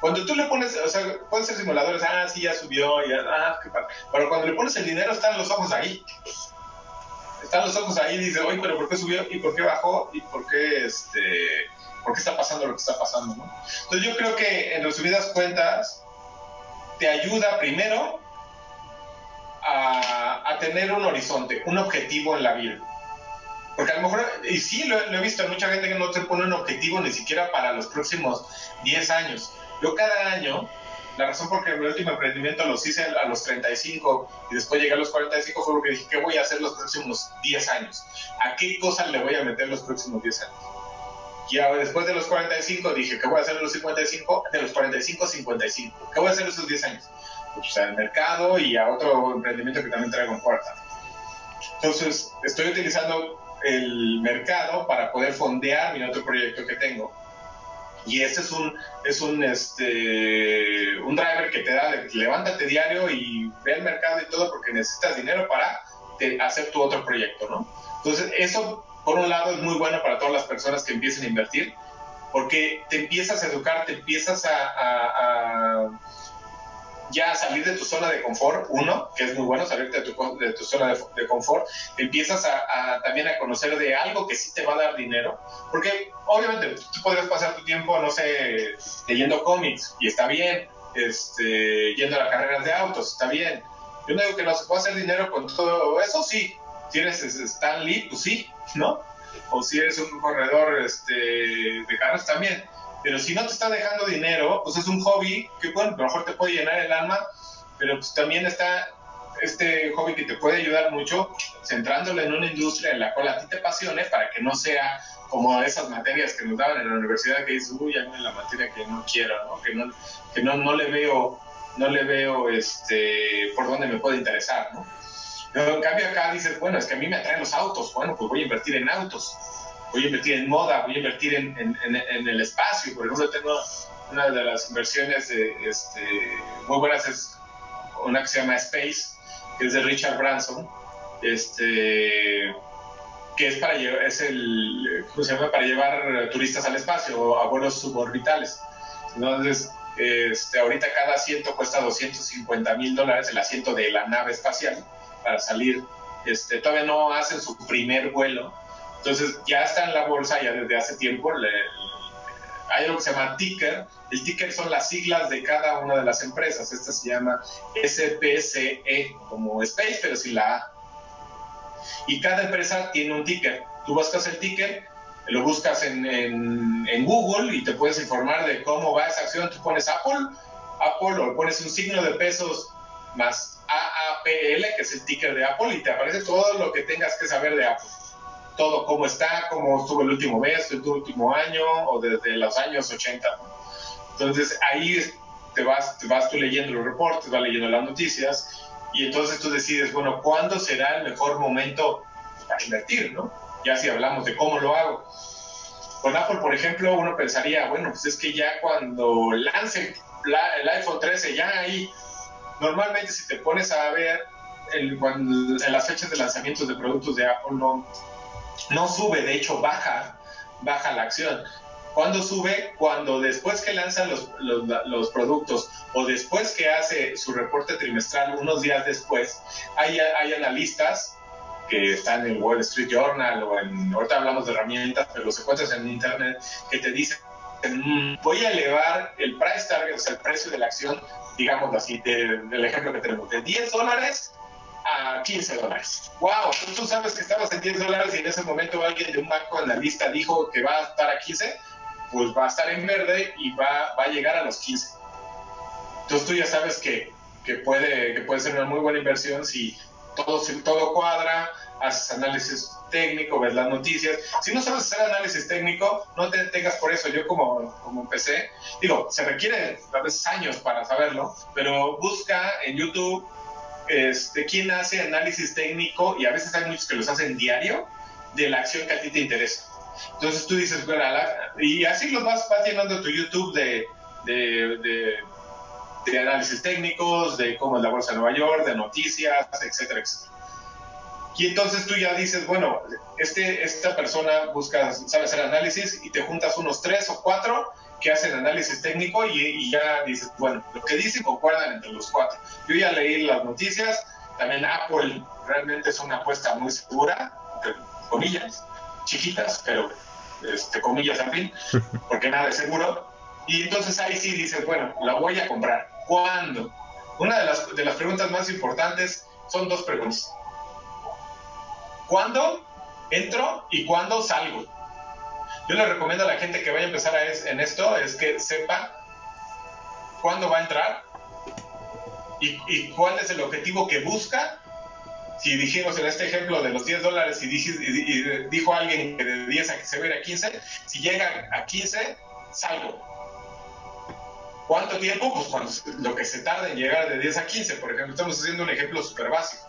Speaker 3: Cuando tú le pones, o sea, pueden ser simuladores, ah, sí, ya subió, ah, qué padre. Pero cuando le pones el dinero, están los ojos ahí. Están los ojos ahí y dice, oye, pero ¿por qué subió? ¿Y por qué bajó? ¿Y por qué, este, por qué está pasando lo que está pasando, no? Entonces yo creo que, en resumidas cuentas, te ayuda primero a tener un horizonte, un objetivo en la vida. Porque a lo mejor, y sí lo, lo, he visto, mucha gente que no se pone un objetivo ni siquiera para los próximos 10 años. Yo cada año, la razón por que mi último emprendimiento los hice a los 35 y después llegué a los 45 fue porque dije, ¿qué voy a hacer los próximos 10 años? ¿A qué cosas le voy a meter los próximos 10 años? Y después de los 45 dije, ¿qué voy a hacer en los 55? De los 45 55. ¿Qué voy a hacer esos 10 años? Pues al mercado y a otro emprendimiento que también traigo en puerta. Entonces, estoy utilizando el mercado para poder fondear mi otro proyecto que tengo y ese es un, es un, este, un driver que te da, levántate diario y ve el mercado y todo porque necesitas dinero para hacer tu otro proyecto, ¿no? Entonces, eso, por un lado, es muy bueno para todas las personas que empiecen a invertir, porque te empiezas a educar, te empiezas a ya salir de tu zona de confort, uno, que es muy bueno salirte de tu, de tu zona de, confort, empiezas a, también a conocer de algo que sí te va a dar dinero, porque obviamente tú podrías pasar tu tiempo, no sé, leyendo cómics, y está bien, este, yendo a las carreras de autos, está bien. Yo no digo que no se pueda hacer dinero con todo eso, sí. Si eres Stan Lee, pues sí, ¿no? O si eres un corredor este, de carros, también pero si no te está dejando dinero, pues es un hobby que bueno, a lo mejor te puede llenar el alma, pero pues también está este hobby que te puede ayudar mucho centrándole en una industria en la cual a ti te apasione para que no sea como esas materias que nos daban en la universidad que dices, uy, a mí la materia que no quiero, ¿no? que no, que no, no le veo, no le veo este, por dónde me puede interesar, ¿no? Pero en cambio acá dices, bueno, es que a mí me atraen los autos, bueno, pues voy a invertir en autos voy a invertir en moda, voy a invertir en, en, el espacio. Por ejemplo, tengo una de las inversiones de, este, muy buenas, es una que se llama Space, que es de Richard Branson, este, que es para llevar, es el, ¿cómo se llama? Para llevar turistas al espacio, a vuelos suborbitales. Entonces, este, ahorita cada asiento cuesta 250 mil dólares, el asiento de la nave espacial, para salir. Este, todavía no hacen su primer vuelo, entonces ya está en la bolsa ya desde hace tiempo. hay algo que se llama ticker. El ticker son las siglas de cada una de las empresas. Esta se llama SPCE, como Space, pero sin la A. Y cada empresa tiene un ticker. Tú buscas el ticker, lo buscas en, en, Google y te puedes informar de cómo va esa acción. Tú pones Apple, Apple o pones un signo de pesos más AAPL, que es el ticker de Apple, y te aparece todo lo que tengas que saber de Apple todo cómo está, cómo estuvo el último mes, el último año o desde los años 80. Entonces ahí te vas, te vas tú leyendo los reportes, vas leyendo las noticias y entonces tú decides, bueno, ¿cuándo será el mejor momento para invertir? ¿no? Ya si hablamos de cómo lo hago. Con Apple, por ejemplo, uno pensaría, bueno, pues es que ya cuando lance el iPhone 13, ya ahí, normalmente si te pones a ver en las fechas de lanzamientos de productos de Apple no, no sube, de hecho baja, baja la acción. ¿Cuándo sube? Cuando después que lanza los, productos o después que hace su reporte trimestral, unos días después, hay, analistas que están en Wall Street Journal o en, ahorita hablamos de herramientas, pero los encuentras en Internet, que te dicen, mm, voy a elevar el price target, o sea, el precio de la acción, digamos así, del ejemplo que tenemos, de 10 dólares a 15 dólares. ¡Wow! Tú sabes que estabas en 10 dólares y en ese momento alguien de un banco analista dijo que va a estar a 15, pues va a estar en verde y va, va a llegar a los 15. Entonces tú ya sabes que, que, puede, que puede ser una muy buena inversión si todo, si todo cuadra, haces análisis técnico, ves las noticias. Si no sabes hacer análisis técnico, no te tengas por eso. Yo como, como empecé, digo, se requiere a veces años para saberlo, pero busca en YouTube este, quién hace análisis técnico, y a veces hay muchos que los hacen diario, de la acción que a ti te interesa. Entonces tú dices, bueno, y así los vas, vas llenando tu YouTube de, de, de, análisis técnicos, de cómo es la bolsa de Nueva York, de noticias, etcétera, etcétera. Y entonces tú ya dices, bueno, este, esta persona busca, sabe hacer análisis y te juntas unos tres o cuatro que hacen análisis técnico y, ya dices, bueno, lo que dicen concuerdan entre los cuatro. Yo ya leí las noticias, también Apple realmente es una apuesta muy segura, entre comillas, chiquitas, pero este, comillas al fin, porque nada es seguro. Y entonces ahí sí dices, bueno, la voy a comprar. ¿Cuándo? Una de las, de las preguntas más importantes son dos preguntas. ¿Cuándo entro y cuándo salgo? Yo le recomiendo a la gente que vaya a empezar en esto es que sepa cuándo va a entrar y, cuál es el objetivo que busca. Si dijimos en este ejemplo de los 10 dólares y, dijo alguien que de 10 a que se va a 15, si llega a 15, salgo. ¿Cuánto tiempo? Pues cuando, lo que se tarda en llegar de 10 a 15, por ejemplo, estamos haciendo un ejemplo súper básico.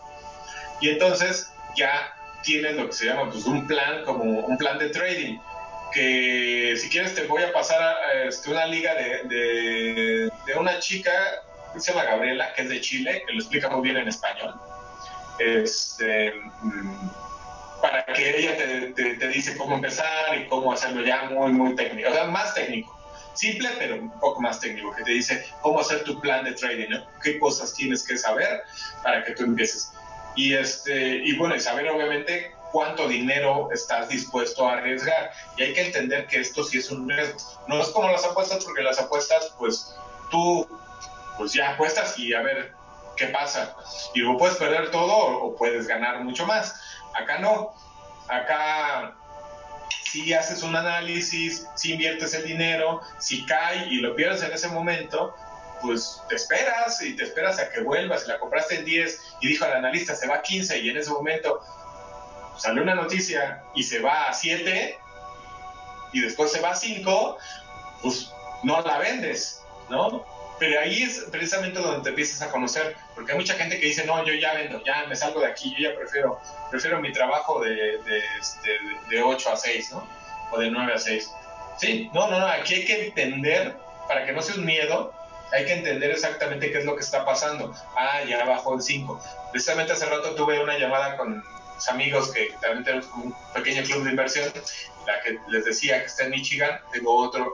Speaker 3: Y entonces ya tienes lo que se llama pues, un plan, como un plan de trading que si quieres te voy a pasar a, este, una liga de, de, una chica que se llama Gabriela, que es de Chile, que lo explica muy bien en español. Este, mm, para que ella te, te, dice cómo empezar y cómo hacerlo ya muy, muy técnico, o sea, más técnico. Simple, pero un poco más técnico, que te dice cómo hacer tu plan de trading, ¿no? qué cosas tienes que saber para que tú empieces. Y, este, y bueno, saber obviamente cuánto dinero estás dispuesto a arriesgar. Y hay que entender que esto sí es un riesgo. No es como las apuestas, porque las apuestas, pues tú, pues ya apuestas y a ver qué pasa. Y luego puedes perder todo o puedes ganar mucho más. Acá no. Acá si haces un análisis, si inviertes el dinero, si cae y lo pierdes en ese momento, pues te esperas y te esperas a que vuelvas. La compraste en 10 y dijo al analista se va a 15 y en ese momento sale una noticia y se va a 7 y después se va a 5, pues no la vendes, ¿no? Pero ahí es precisamente donde te empiezas a conocer, porque hay mucha gente que dice, no, yo ya vendo, ya me salgo de aquí, yo ya prefiero, prefiero mi trabajo de, de, de, de 8 a 6, ¿no? O de 9 a 6. Sí, no, no, no, aquí hay que entender, para que no sea un miedo, hay que entender exactamente qué es lo que está pasando. Ah, ya bajó el 5. Precisamente hace rato tuve una llamada con, amigos que también tenemos un pequeño club de inversión, la que les decía que está en Michigan, tengo otro,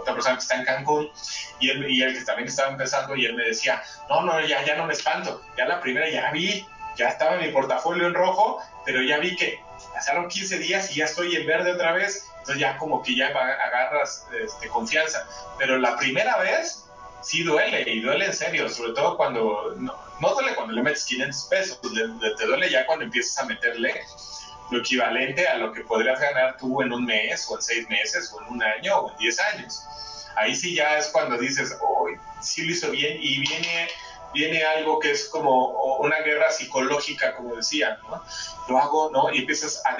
Speaker 3: otra persona que está en Cancún y él, y él que también estaba empezando y él me decía, no, no, ya, ya no me espanto, ya la primera ya vi, ya estaba en mi portafolio en rojo, pero ya vi que pasaron 15 días y ya estoy en verde otra vez, entonces ya como que ya agarras este, confianza, pero la primera vez sí duele y duele en serio, sobre todo cuando no, duele cuando le metes 500 pesos, te duele ya cuando empiezas a meterle lo equivalente a lo que podrías ganar tú en un mes o en seis meses o en un año o en 10 años. Ahí sí ya es cuando dices, oh, sí lo hizo bien y viene viene algo que es como una guerra psicológica, como decía, ¿no? Lo hago, ¿no? Y empiezas a,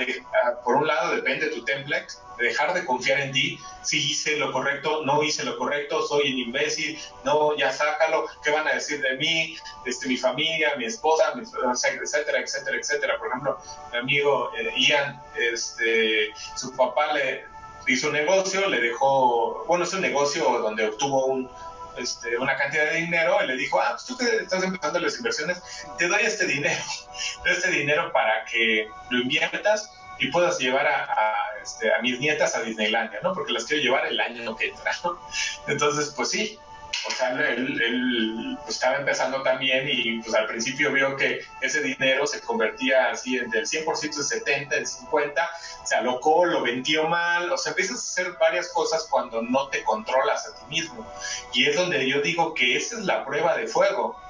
Speaker 3: por un lado, depende de tu template, dejar de confiar en ti, si hice lo correcto, no hice lo correcto, soy un imbécil, no, ya sácalo, ¿qué van a decir de mí, este, mi familia, mi esposa, etcétera, etcétera, etcétera. Por ejemplo, mi amigo eh, Ian, este, su papá le hizo un negocio, le dejó, bueno, es un negocio donde obtuvo un este, una cantidad de dinero y le dijo, ah, pues tú que estás empezando las inversiones, te doy este dinero, este dinero para que lo inviertas y puedas llevar a, este, a, mis nietas a Disneylandia, ¿no? Porque las quiero llevar el año que entra, ¿no? Entonces, pues sí, o sea, él, pues, estaba empezando también y pues al principio vio que ese dinero se convertía así del 100% de 70, en 50, se alocó, lo vendió mal, o sea, empiezas a hacer varias cosas cuando no te controlas a ti mismo. Y es donde yo digo que esa es la prueba de fuego.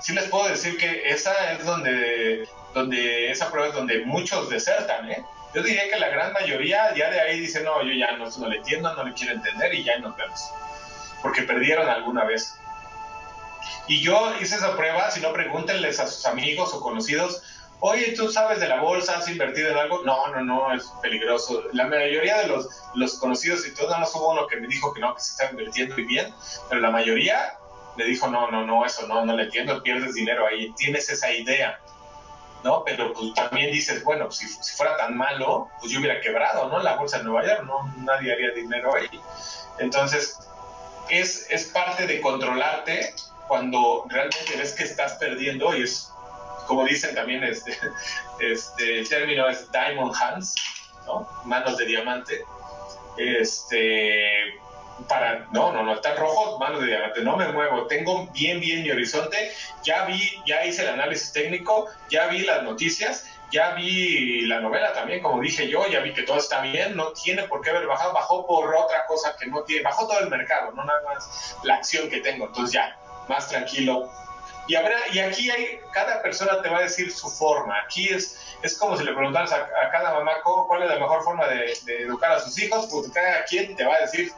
Speaker 3: Sí les puedo decir que esa es donde, donde esa prueba es donde muchos desertan, ¿eh? Yo diría que la gran mayoría ya de ahí dice, no, yo ya no, no le entiendo, no le quiero entender y ya nos vemos porque perdieron alguna vez. Y yo hice esa prueba, si no pregúntenles a sus amigos o conocidos, oye, ¿tú sabes de la bolsa? ¿Has invertido en algo? No, no, no, es peligroso. La mayoría de los, los conocidos y todo, nada más hubo uno que me dijo que no, que se está invirtiendo y bien, pero la mayoría le dijo, no, no, no, eso no, no le entiendo, pierdes dinero ahí, tienes esa idea. ¿no? Pero pues, también dices, bueno, si, si, fuera tan malo, pues yo hubiera quebrado, ¿no? La bolsa de Nueva York, ¿no? Nadie haría dinero ahí. Entonces, es, es parte de controlarte cuando realmente ves que estás perdiendo y es, como dicen también, este, este, el término es diamond hands, ¿no? manos de diamante. Este, para, no, no, no, está rojo, manos de diamante, no me muevo, tengo bien, bien mi horizonte, ya vi, ya hice el análisis técnico, ya vi las noticias ya vi la novela también, como dije yo, ya vi que todo está bien, no tiene por qué haber bajado, bajó por otra cosa que no tiene, bajó todo el mercado, no nada más la acción que tengo, entonces ya, más tranquilo. Y, habrá, y aquí hay, cada persona te va a decir su forma, aquí es, es como si le preguntaras a, cada mamá cuál es la mejor forma de, de educar a sus hijos, pues cada quien te va a decir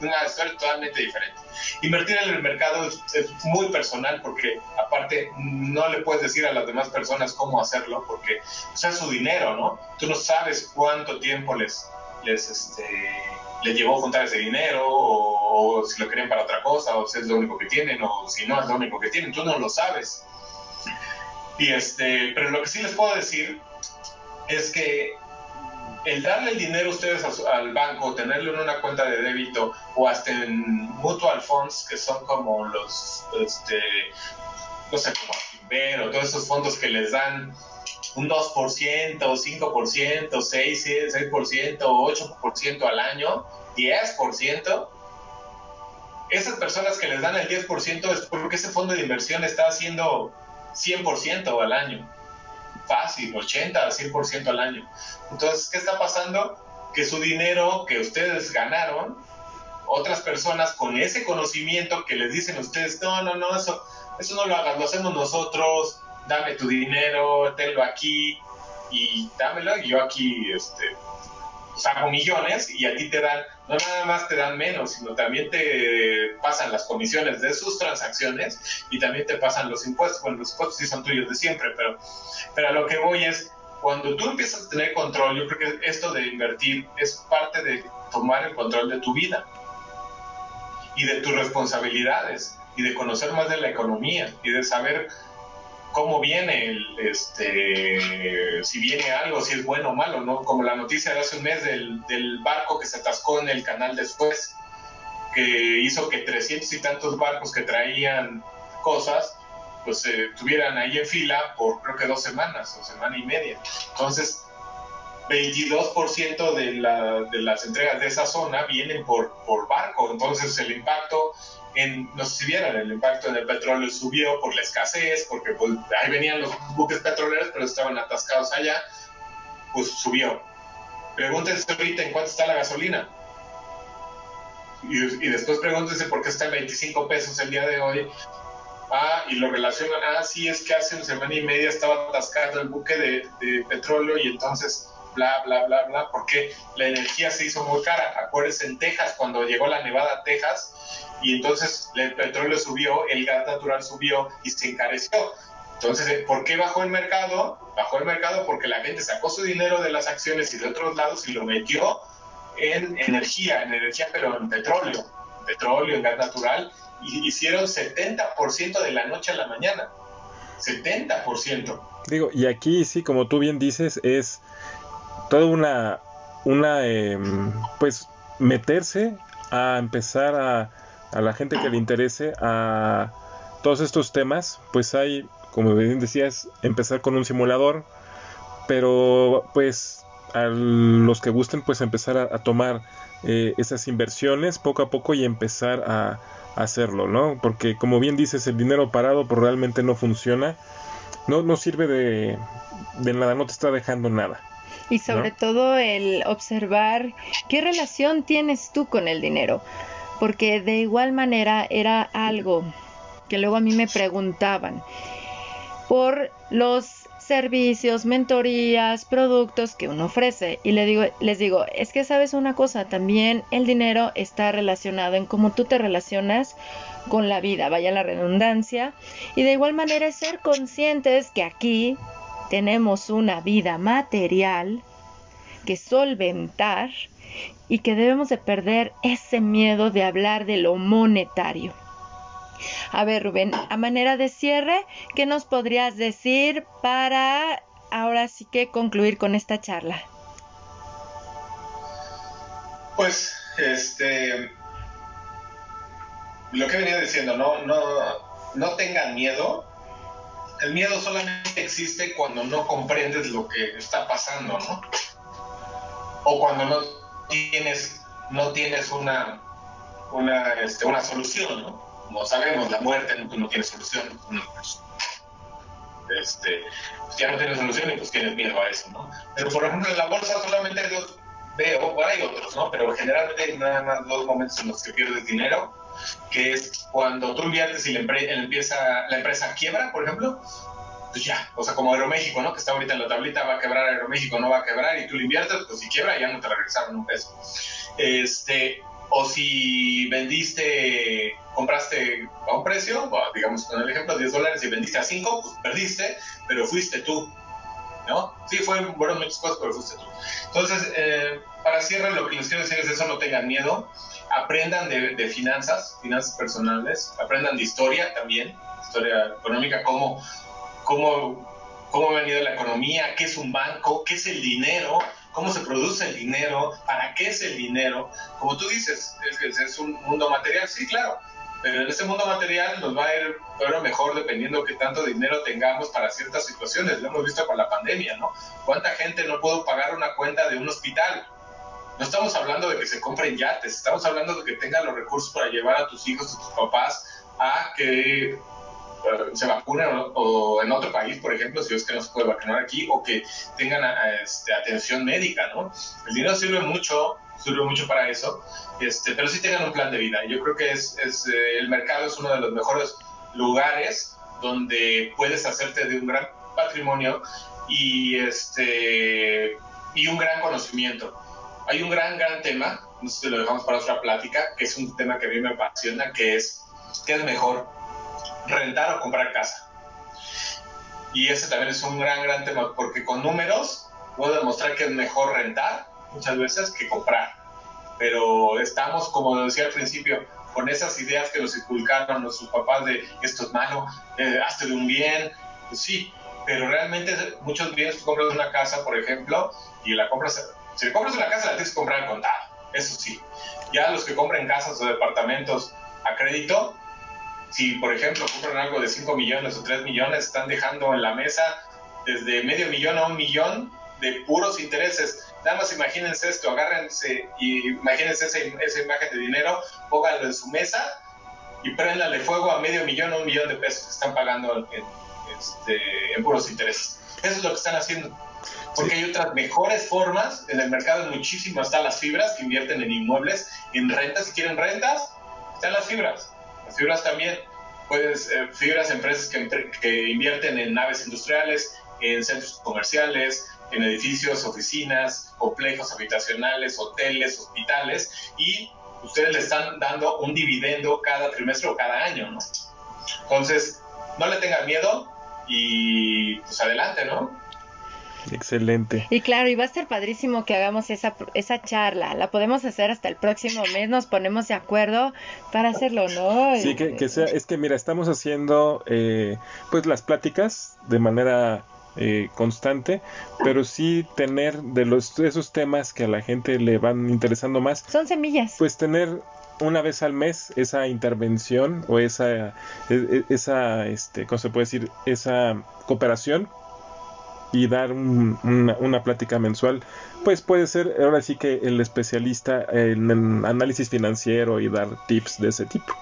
Speaker 3: una historia totalmente diferente. Invertir en el mercado es, muy personal porque aparte no le puedes decir a las demás personas cómo hacerlo porque es su dinero, ¿no? Tú no sabes cuánto tiempo les, les, este, les llevó juntar ese dinero o, si lo quieren para otra cosa o si es lo único que tienen o si no es lo único que tienen, tú no lo sabes. Y este, pero lo que sí les puedo decir es que el darle el dinero a ustedes al banco, tenerlo en una cuenta de débito o hasta en mutual funds, que son como los, este, no sé, como Actinver o todos esos fondos que les dan un 2%, 5%, 6, 6%, 8% al año, 10%, esas personas que les dan el 10% es porque ese fondo de inversión está haciendo 100% al año fácil, 80 a 100% al año. Entonces, ¿qué está pasando? Que su dinero que ustedes ganaron, otras personas con ese conocimiento que les dicen a ustedes, no, no, no, eso, eso no lo hagas, lo hacemos nosotros, dame tu dinero, tenlo aquí y dámelo y yo aquí, este, hago millones y a ti te dan, no nada más te dan menos, sino también te pasan las comisiones de sus transacciones y también te pasan los impuestos. Bueno, los impuestos sí son tuyos de siempre, pero, pero a lo que voy es, cuando tú empiezas a tener control, yo creo que esto de invertir es parte de tomar el control de tu vida y de tus responsabilidades y de conocer más de la economía y de saber cómo viene, el, este, si viene algo, si es bueno o malo, ¿no? Como la noticia de hace un mes del, del barco que se atascó en el canal después, que hizo que 300 y tantos barcos que traían cosas, pues se estuvieran ahí en fila por creo que dos semanas o semana y media. Entonces, 22% de, la, de las entregas de esa zona vienen por, por barco, entonces el impacto no sé si vieron, el impacto en el petróleo subió por la escasez, porque pues, ahí venían los buques petroleros, pero estaban atascados allá, pues subió. Pregúntense ahorita en cuánto está la gasolina. Y, después pregúntense por qué está en 25 pesos el día de hoy. Ah, y lo relacionan, ah, sí, es que hace una semana y media estaba atascado el buque de, de petróleo y entonces bla, bla, bla, bla, porque la energía se hizo muy cara. Acuérdense en Texas, cuando llegó la nevada a Texas, y entonces el petróleo subió, el gas natural subió y se encareció. Entonces, eh, ¿por qué bajó el mercado? Bajó el mercado porque la gente sacó su dinero de las acciones y de otros lados y lo metió en energía, en energía, pero en petróleo, petróleo, en gas natural, y hicieron 70% de la noche a la mañana. 70%.
Speaker 2: Digo, y aquí sí, como tú bien dices, es toda una, una em, pues, meterse a empezar a a la gente que le interese a todos estos temas, pues hay, como bien decías, empezar con un simulador, pero pues a los que gusten, pues empezar a, tomar eh, esas inversiones poco a poco y empezar a, hacerlo, ¿no? Porque como bien dices, el dinero parado pues realmente no funciona, no, no sirve de, de nada, no te está dejando nada.
Speaker 1: Y sobre todo el observar qué relación tienes tú con el dinero, porque de igual manera era algo que luego a mí me preguntaban por los servicios, mentorías, productos que uno ofrece. Y le digo, les digo, es que sabes una cosa, también el dinero está relacionado en cómo tú te relacionas con la vida, vaya la redundancia. Y de igual manera es ser conscientes que aquí tenemos una vida material que solventar y que debemos de perder ese miedo de hablar de lo monetario. A ver, Rubén, a manera de cierre, ¿qué nos podrías decir para ahora sí que concluir con esta charla?
Speaker 3: Pues, este, lo que venía diciendo, no, no, no tengan miedo. El miedo solamente existe cuando no comprendes lo que está pasando, ¿no? O cuando no tienes, no tienes una, una, este, una solución, ¿no? como sabemos, la muerte no, tiene solución. Este, pues ya no tiene solución y pues tienes miedo a eso, ¿no? Pero por ejemplo en la bolsa solamente veo, hay otros, ¿no? Pero generalmente hay nada más dos momentos en los que pierdes dinero, que es cuando tú inviertes y la, empieza, la empresa quiebra, por ejemplo, pues ya, o sea, como Aeroméxico, ¿no? Que está ahorita en la tablita, va a quebrar Aeroméxico, no va a quebrar, y tú lo inviertes, pues si quiebra ya no te regresaron un peso. Este, o si vendiste, compraste a un precio, digamos con el ejemplo, 10 dólares y vendiste a 5, pues perdiste, pero fuiste tú. ¿No? Sí, fueron, muchas cosas, pero fuiste tú. Entonces, eh, para cierre, lo que les quiero decir es eso, no tengan miedo, aprendan de, finanzas, finanzas personales, aprendan de historia también, historia económica, cómo, cómo, cómo ha venido la economía, qué es un banco, qué es el dinero, cómo se produce el dinero, para qué es el dinero. Como tú dices, es, es un mundo material, sí, claro, pero en ese mundo material nos va a ir pero mejor dependiendo qué tanto dinero tengamos para ciertas situaciones. Lo hemos visto con la pandemia, ¿no? ¿Cuánta gente no pudo pagar una cuenta de un hospital? No estamos hablando de que se compren yates, estamos hablando de que tengan los recursos para llevar a tus hijos, a tus papás, a que eh, se vacunen o, en otro país, por ejemplo, si es que no se puede vacunar aquí, o que tengan este, atención médica, ¿no? El dinero sirve mucho, sirve mucho para eso, este, pero sí tengan un plan de vida. Yo creo que es, eh, el mercado es uno de los mejores lugares donde puedes hacerte de un gran patrimonio y, este, y un gran conocimiento. Hay un gran, gran tema, no sé si lo dejamos para otra plática, que es un tema que a mí me apasiona, que es, ¿qué es mejor? rentar o comprar casa. Y ese también es un gran, gran tema, porque con números puedo demostrar que es mejor rentar muchas veces que comprar. Pero estamos, como decía al principio, con esas ideas que nos inculcaron nuestros papás de esto es malo, eh, hazte de un bien, sí, pero realmente muchos bienes, tú compras una casa, por ejemplo, y la compras, si le compras una casa la tienes que comprar al contado, eso sí. Ya los que compran casas o departamentos a crédito, si por ejemplo compran algo de 5 millones o 3 millones, están dejando en la mesa desde medio millón a un millón de puros intereses. Nada más imagínense esto, agárrense y imagínense esa, esa imagen de dinero, pónganlo en su mesa y préndanle fuego a medio millón o un millón de pesos que están pagando en, este, en puros intereses. Eso es lo que están haciendo. Porque hay otras mejores formas, en el mercado muchísimo están las fibras que invierten en inmuebles, en rentas, si quieren rentas, están las fibras fibras también, puedes, eh, fibras empresas que, que invierten en naves industriales, en centros comerciales, en edificios, oficinas, complejos habitacionales, hoteles, hospitales, y ustedes le están dando un dividendo cada trimestre o cada año, ¿no? Entonces, no le tengan miedo y pues adelante, ¿no?
Speaker 2: Excelente.
Speaker 1: Y claro, y va a ser padrísimo que hagamos esa, esa charla. La podemos hacer hasta el próximo mes, nos ponemos de acuerdo para hacerlo, ¿no?
Speaker 2: Sí, que, sea, es que mira, estamos haciendo eh, pues las pláticas de manera eh, constante, pero sí tener de los esos temas que a la gente le van interesando más.
Speaker 1: Son semillas.
Speaker 2: Pues tener una vez al mes esa intervención o esa, e, e, esa este, ¿cómo se puede decir? Esa cooperación y dar una, plática mensual, pues puede ser ahora sí que el especialista en, análisis financiero y dar tips de ese tipo.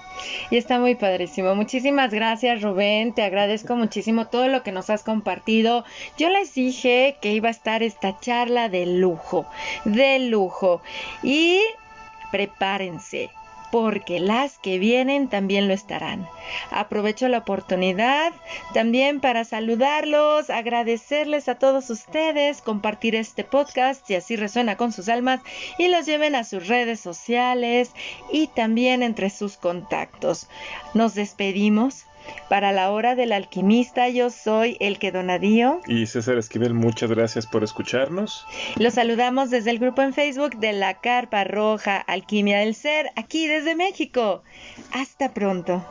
Speaker 1: Y está muy padrísimo. Muchísimas gracias, Rubén. Te agradezco muchísimo todo lo que nos has compartido. Yo les dije que iba a estar esta charla de lujo, de lujo. Y prepárense porque las que vienen también lo estarán. Aprovecho la oportunidad también para saludarlos, agradecerles a todos ustedes, compartir este podcast si así resuena con sus almas y los lleven a sus redes sociales y también entre sus contactos. Nos despedimos para la hora del alquimista, yo soy el que Donadío.
Speaker 2: Y César Esquivel, muchas gracias por escucharnos.
Speaker 1: Los saludamos desde el grupo en Facebook de la Carpa Roja Alquimia del Ser, aquí desde México. Hasta pronto.